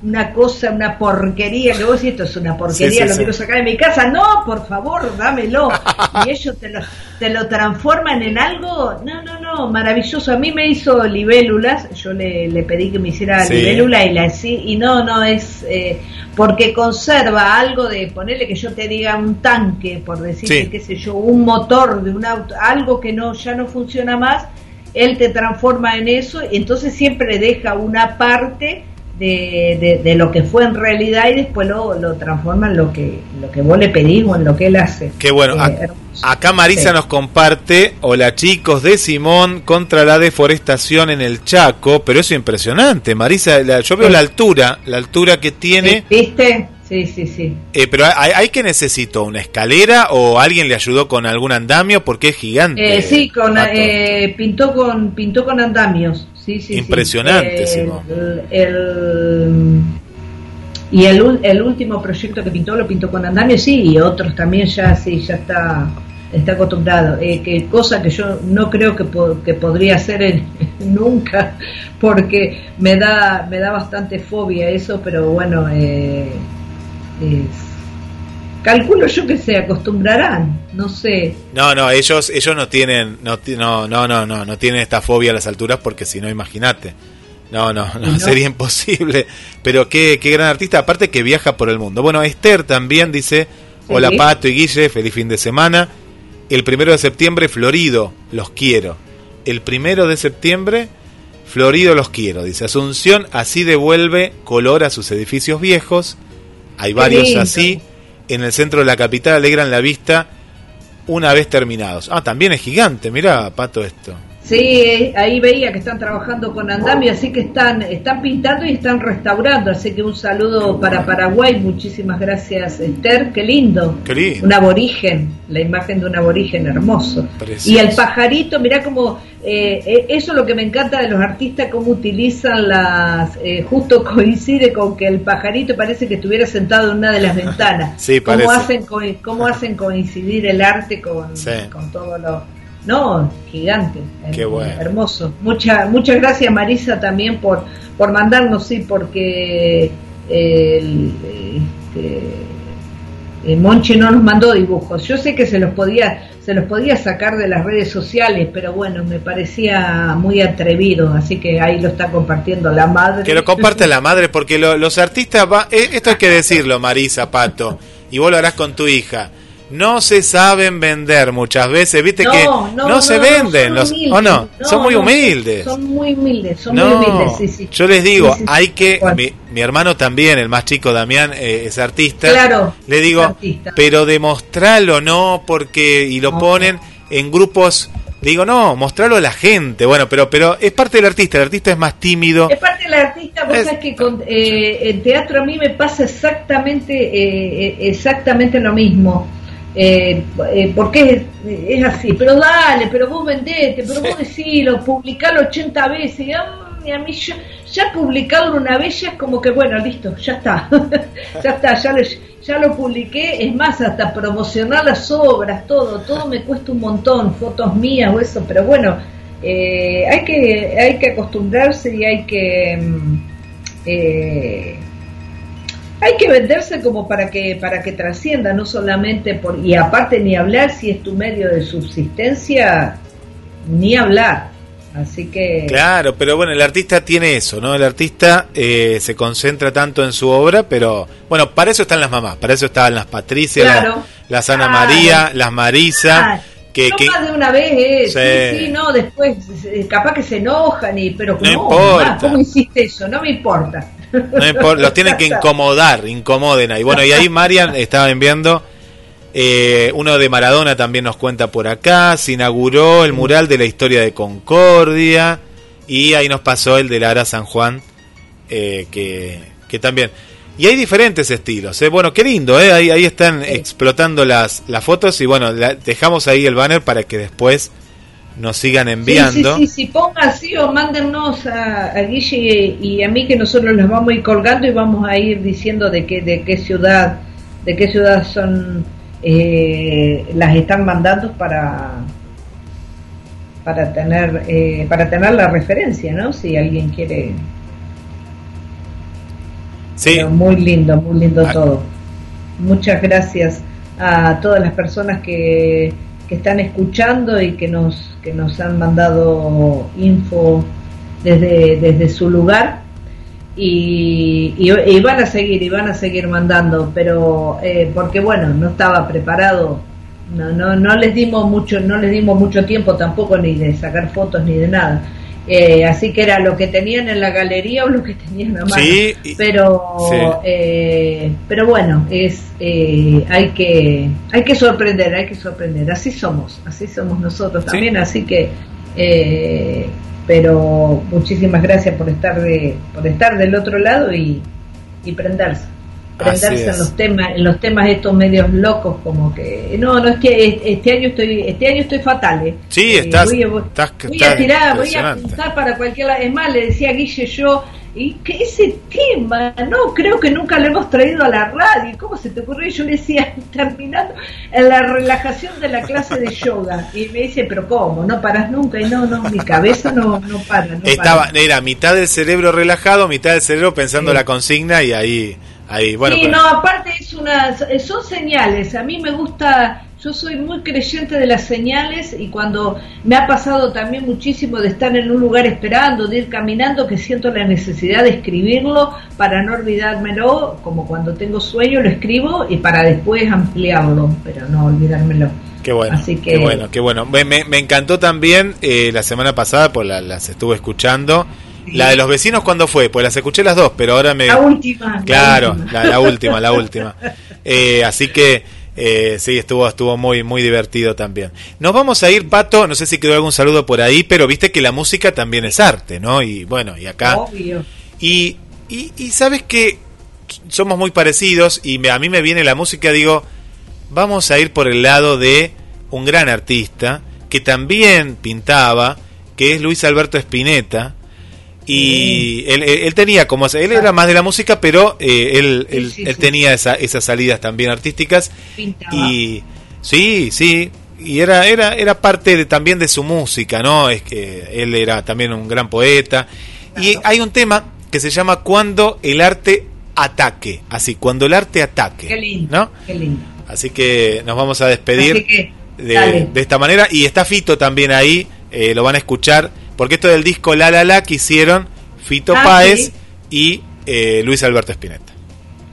una cosa, una porquería, que vos decís, esto es una porquería, Sí, sí, lo sí. quiero sacar de mi casa, no, por favor, dámelo. y ellos te lo, te lo transforman en algo, no, no, no, maravilloso. A mí me hizo libélulas, yo le, le pedí que me hiciera libélula y la sí, y no, no, es eh, porque conserva algo de, ponerle que yo te diga un tanque, por decirte, Sí. qué sé yo, un motor de un auto, algo que no ya no funciona más, él te transforma en eso, y entonces siempre deja una parte de, de, de lo que fue en realidad y después lo, lo transforma en lo que, lo que vos le pedís o en lo que él hace. Qué bueno. Eh. Acá Marisa Sí. nos comparte, hola chicos, de Simón contra la deforestación en el Chaco, pero eso es impresionante, Marisa, la- yo veo Sí. la altura, la altura que tiene, ¿Viste? Sí, sí, sí. eh, pero hay, hay que necesitó una escalera o alguien le ayudó con algún andamio porque es gigante. Eh, sí, con, eh, pintó con pintó con andamios. Sí, sí, sí. Impresionante, El- y el, el último proyecto que pintó lo pintó con andamios, sí, y otros también ya sí, ya está está acostumbrado. Eh, que cosa que yo no creo que, que podría hacer en- nunca, porque me da me da bastante fobia eso, pero bueno, eh, es- calculo yo que se acostumbrarán, no sé. No, no, ellos ellos no tienen no no no no no, no tienen esta fobia a las alturas porque si no imagínate. No, no, no, sería imposible. Pero qué, qué gran artista, aparte que viaja por el mundo. Bueno, Esther también dice, hola Sí. Pato y Guille, feliz fin de semana. El primero de septiembre, Florido, los quiero. El primero de septiembre, Florido, los quiero. Dice Asunción, así devuelve color a sus edificios viejos. Hay varios así. En el centro de la capital alegran la vista una vez terminados. Ah, también es gigante, mirá, Pato, esto. Sí, eh, ahí veía que están trabajando con andamio, así que están están pintando y están restaurando. Así que un saludo para Paraguay. Muchísimas gracias, Esther. Qué lindo. Qué lindo. Un aborigen, la imagen de un aborigen hermoso. Precioso. Y el pajarito, mirá cómo, eh, eh, eso es lo que me encanta de los artistas, cómo utilizan las, eh, justo coincide con que el pajarito parece que estuviera sentado en una de las ventanas. Sí, cómo parece. hacen, co- cómo hacen coincidir el arte con, Sí. con todo lo... No, gigante, Qué bueno. hermoso. Mucha, muchas gracias Marisa también por, por mandarnos, sí, porque el, este, eh, Monchi no nos mandó dibujos. Yo sé que se los podía se los podía sacar de las redes sociales, pero bueno, me parecía muy atrevido, así que ahí lo está compartiendo la madre. Que lo comparte la madre, porque lo- los artistas, va, eh, esto hay que decirlo, Marisa Pato, y vos lo harás con tu hija. No se saben vender muchas veces, viste que no, se venden, los, humildes. ¿o no? Son muy humildes. Son muy humildes, son muy humildes, sí, sí. yo les digo, Sí, hay que, mi, mi hermano también, el más chico Damián, eh, es artista. Claro, Le digo, artista. pero demostralo, no, porque, y lo ponen en grupos, digo, no, mostralo a la gente, bueno, pero, pero es parte del artista, el artista es más tímido. Es parte del artista, vos Es- sabés que con, eh, en teatro a mí me pasa exactamente eh, eh, exactamente lo mismo. Eh, eh, porque es, es así, pero dale, pero vos vendete, pero vos decilo, publicalo 80 veces. Y, y a mí ya, ya publicarlo una vez ya es como que, bueno, listo, ya está, ya está, ya lo, ya lo publiqué. Es más, hasta promocionar las obras, todo, todo me cuesta un montón, fotos mías o eso, pero bueno, eh, hay que hay que acostumbrarse y hay que mm, eh, hay que venderse como para que para que trascienda no solamente por y aparte ni hablar si es tu medio de subsistencia ni hablar así que Claro, pero bueno, el artista tiene eso, ¿no? El artista eh, se concentra tanto en su obra, pero bueno, para eso están las mamás, para eso estaban las Patricia, Claro. la- las Ana. María, las Marisa, Ah, que, no que más de una vez eh, Sí. sí. sí, no después eh, capaz que se enojan y pero No no, importa. mamá, cómo hiciste eso no me importa no importa, los tienen que incomodar, incomoden ahí. Bueno, y ahí Marian estaba enviando eh, uno de Maradona también nos cuenta por acá, se inauguró el mural de la historia de Concordia y ahí nos pasó el de Lara San Juan, eh, que, que también. Y hay diferentes estilos. ¿eh? Bueno, qué lindo, ¿eh? ahí, ahí están explotando las, las fotos y bueno, la- dejamos ahí el banner para que después nos sigan enviando. Sí, sí, sí, sí, ponga así o mándennos a, a Guille y a mí que nosotros los vamos a ir colgando y vamos a ir diciendo de qué, de qué ciudad, de qué ciudad son, eh, las están mandando para para tener eh, para tener la referencia, ¿no? Si alguien quiere. Sí, Pero muy lindo, muy lindo Ah. todo. Muchas gracias a todas las personas que, que están escuchando y que nos que nos han mandado info desde, desde su lugar. Y, y, van a seguir y van a seguir mandando pero eh, porque bueno no estaba preparado. No, no no les dimos mucho no les dimos mucho tiempo tampoco ni de sacar fotos ni de nada Eh, así que era lo que tenían en la galería o lo que tenían a mano Sí, pero sí. eh, pero bueno es eh, hay que hay que sorprender hay que sorprender así somos así somos nosotros Sí. también así que eh, pero muchísimas gracias por estar de, por estar del otro lado y, y prenderse prenderse es. en los temas en los temas estos medios locos como que no no este, este año estoy este año estoy fatal eh. Sí, Eh, estás- voy, a- voy- estás- voy a tirar voy a apuntar para cualquier lado es más le decía a Guille yo y que ese tema no creo que nunca lo hemos traído a la radio cómo se te ocurrió Y yo le decía terminando en la relajación de la clase de yoga y me dice pero cómo no paras nunca y no no mi cabeza no no para no estaba, para. era mitad del cerebro relajado, mitad del cerebro pensando Sí. la consigna y ahí, ahí, bueno, sí, pero- no, aparte es una, son señales. A mí me gusta, yo soy muy creyente de las señales y cuando me ha pasado también muchísimo de estar en un lugar esperando, de ir caminando, que siento la necesidad de escribirlo para no olvidármelo, como cuando tengo sueño lo escribo y para después ampliarlo, pero no olvidármelo. Qué bueno, Así que- qué bueno, qué bueno. Me, me- me encantó también eh, la semana pasada, pues la- las estuve escuchando. La de los vecinos, ¿cuándo fue? Pues las escuché las dos, pero ahora me... La última. la Claro, la última, la última. Eh, así que eh, sí, estuvo, estuvo muy, muy divertido también. Nos vamos a ir, Pato, no sé si quedó algún saludo por ahí, pero viste que la música también es arte, ¿no? Y bueno, y acá... Obvio. Y, y, y sabes que somos muy parecidos y me- a mí me viene la música, digo, vamos a ir por el lado de un gran artista que también pintaba, que es Luis Alberto Spinetta. Y él, él- tenía como, él era más de la música, pero eh, él, Sí, él, sí, él sí. tenía esa- esas salidas también artísticas. Pintaba. Y sí, sí, y era era era parte de, también de su música, ¿no? Es que él era también un gran poeta. Y hay un tema que se llama Cuando el arte ataque, así, cuando el arte ataque, Qué lindo. ¿no? Qué lindo. Así que nos vamos a despedir que, de, de esta manera y está Fito también ahí, eh, lo van a escuchar, porque esto del disco La La La que hicieron Fito Ah, Páez sí. y eh, Luis Alberto Spinetta.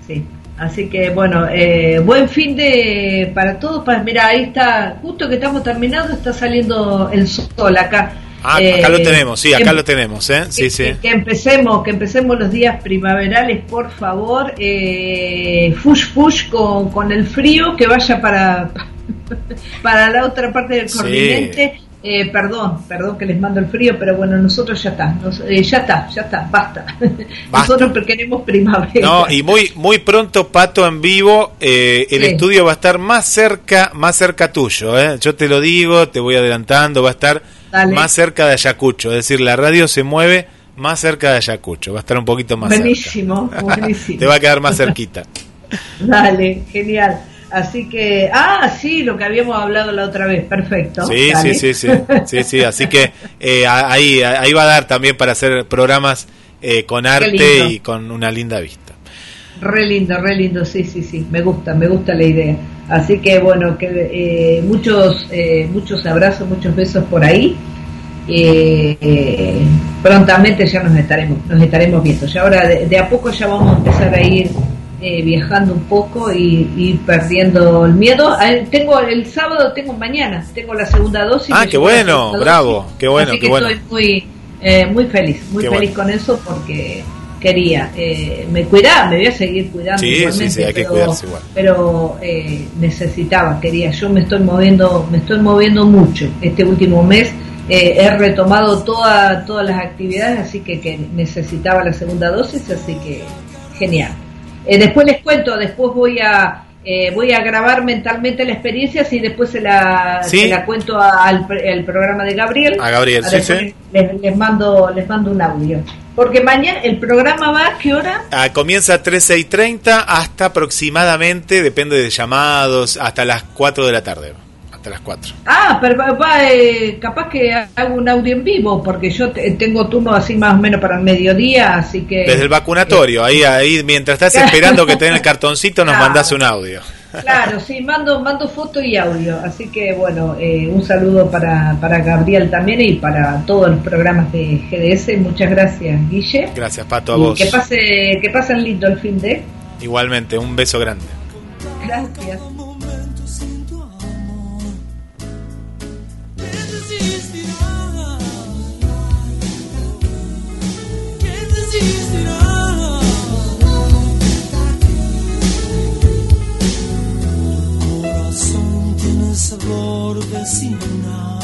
Sí, así que bueno, eh, buen fin de para todos. Para, mira, ahí está, justo que estamos terminando, está saliendo el sol acá. Ah, Eh, acá lo tenemos, sí, acá que- lo tenemos, ¿eh? Sí, que, sí. que- empecemos, que empecemos los días primaverales, por favor. Eh, fush fush con, con el frío, que vaya para para la otra parte del Sí. Eh, perdón, perdón que les mando el frío, pero bueno, nosotros ya está, nos- eh, ya está, ya está, basta. Nosotros queremos primavera. No, y muy muy pronto Pato en vivo, eh, el Sí. estudio va a estar más cerca, más cerca tuyo, ¿eh? Yo te lo digo, te voy adelantando, va a estar Dale. más cerca de Ayacucho, es decir, la radio se mueve más cerca de Ayacucho, va a estar un poquito más Buenísimo, cerca. buenísimo. te va a quedar más cerquita. Dale, genial. Así que, ah, sí, lo que habíamos hablado la otra vez, perfecto. Sí, Dale. sí, sí, sí, sí, sí, así que eh, ahí, ahí va a dar también para hacer programas eh, con arte y con una linda vista. Re lindo, re lindo, sí, sí, sí, me gusta, me gusta la idea. Así que bueno, que eh, muchos, eh, muchos abrazos, muchos besos por ahí. Eh, eh, prontamente ya nos estaremos, nos estaremos viendo. Ya ahora de, de a poco ya vamos a empezar a ir eh, viajando un poco y, y perdiendo el miedo. Ah, Tengo el sábado, tengo mañana, tengo la segunda dosis. Ah, qué bueno, bravo, qué bueno, Así qué que bueno. estoy muy, eh, muy feliz, muy Qué feliz bueno. con eso porque quería, eh, me cuidaba, me voy a seguir cuidando. Sí, sí, igualmente, sí, hay que pero, cuidarse igual. Pero eh, necesitaba, quería. Yo me estoy moviendo, me estoy moviendo mucho este último mes. eh, he retomado toda, todas las actividades, así que, que necesitaba la segunda dosis, así que genial. Eh, después les cuento, después voy a eh, voy a grabar mentalmente la experiencia y después se la, Sí. se la cuento al, al programa de Gabriel. A Gabriel, A sí, sí. Les, les mando les mando un audio. Porque mañana el programa va a qué hora? Ah, comienza a 13 y 30 hasta aproximadamente, depende de llamados, hasta las 4 de la tarde. Hasta las 4. Ah, pero va, va, eh, capaz que hago un audio en vivo, porque yo te- tengo turno así más o menos para el mediodía, así que... Desde el vacunatorio, ahí, ahí, mientras estás esperando que te den el cartoncito, nos Claro. mandás un audio. Claro, sí, mando, mando foto y audio, así que bueno, eh, un saludo para, para Gabriel también y para todos los programas de GDS. Muchas gracias, Guille. Gracias, Pato, a Y vos. que pase, que pasen lindo el fin de. Igualmente, un beso grande. Gracias. houve sinal.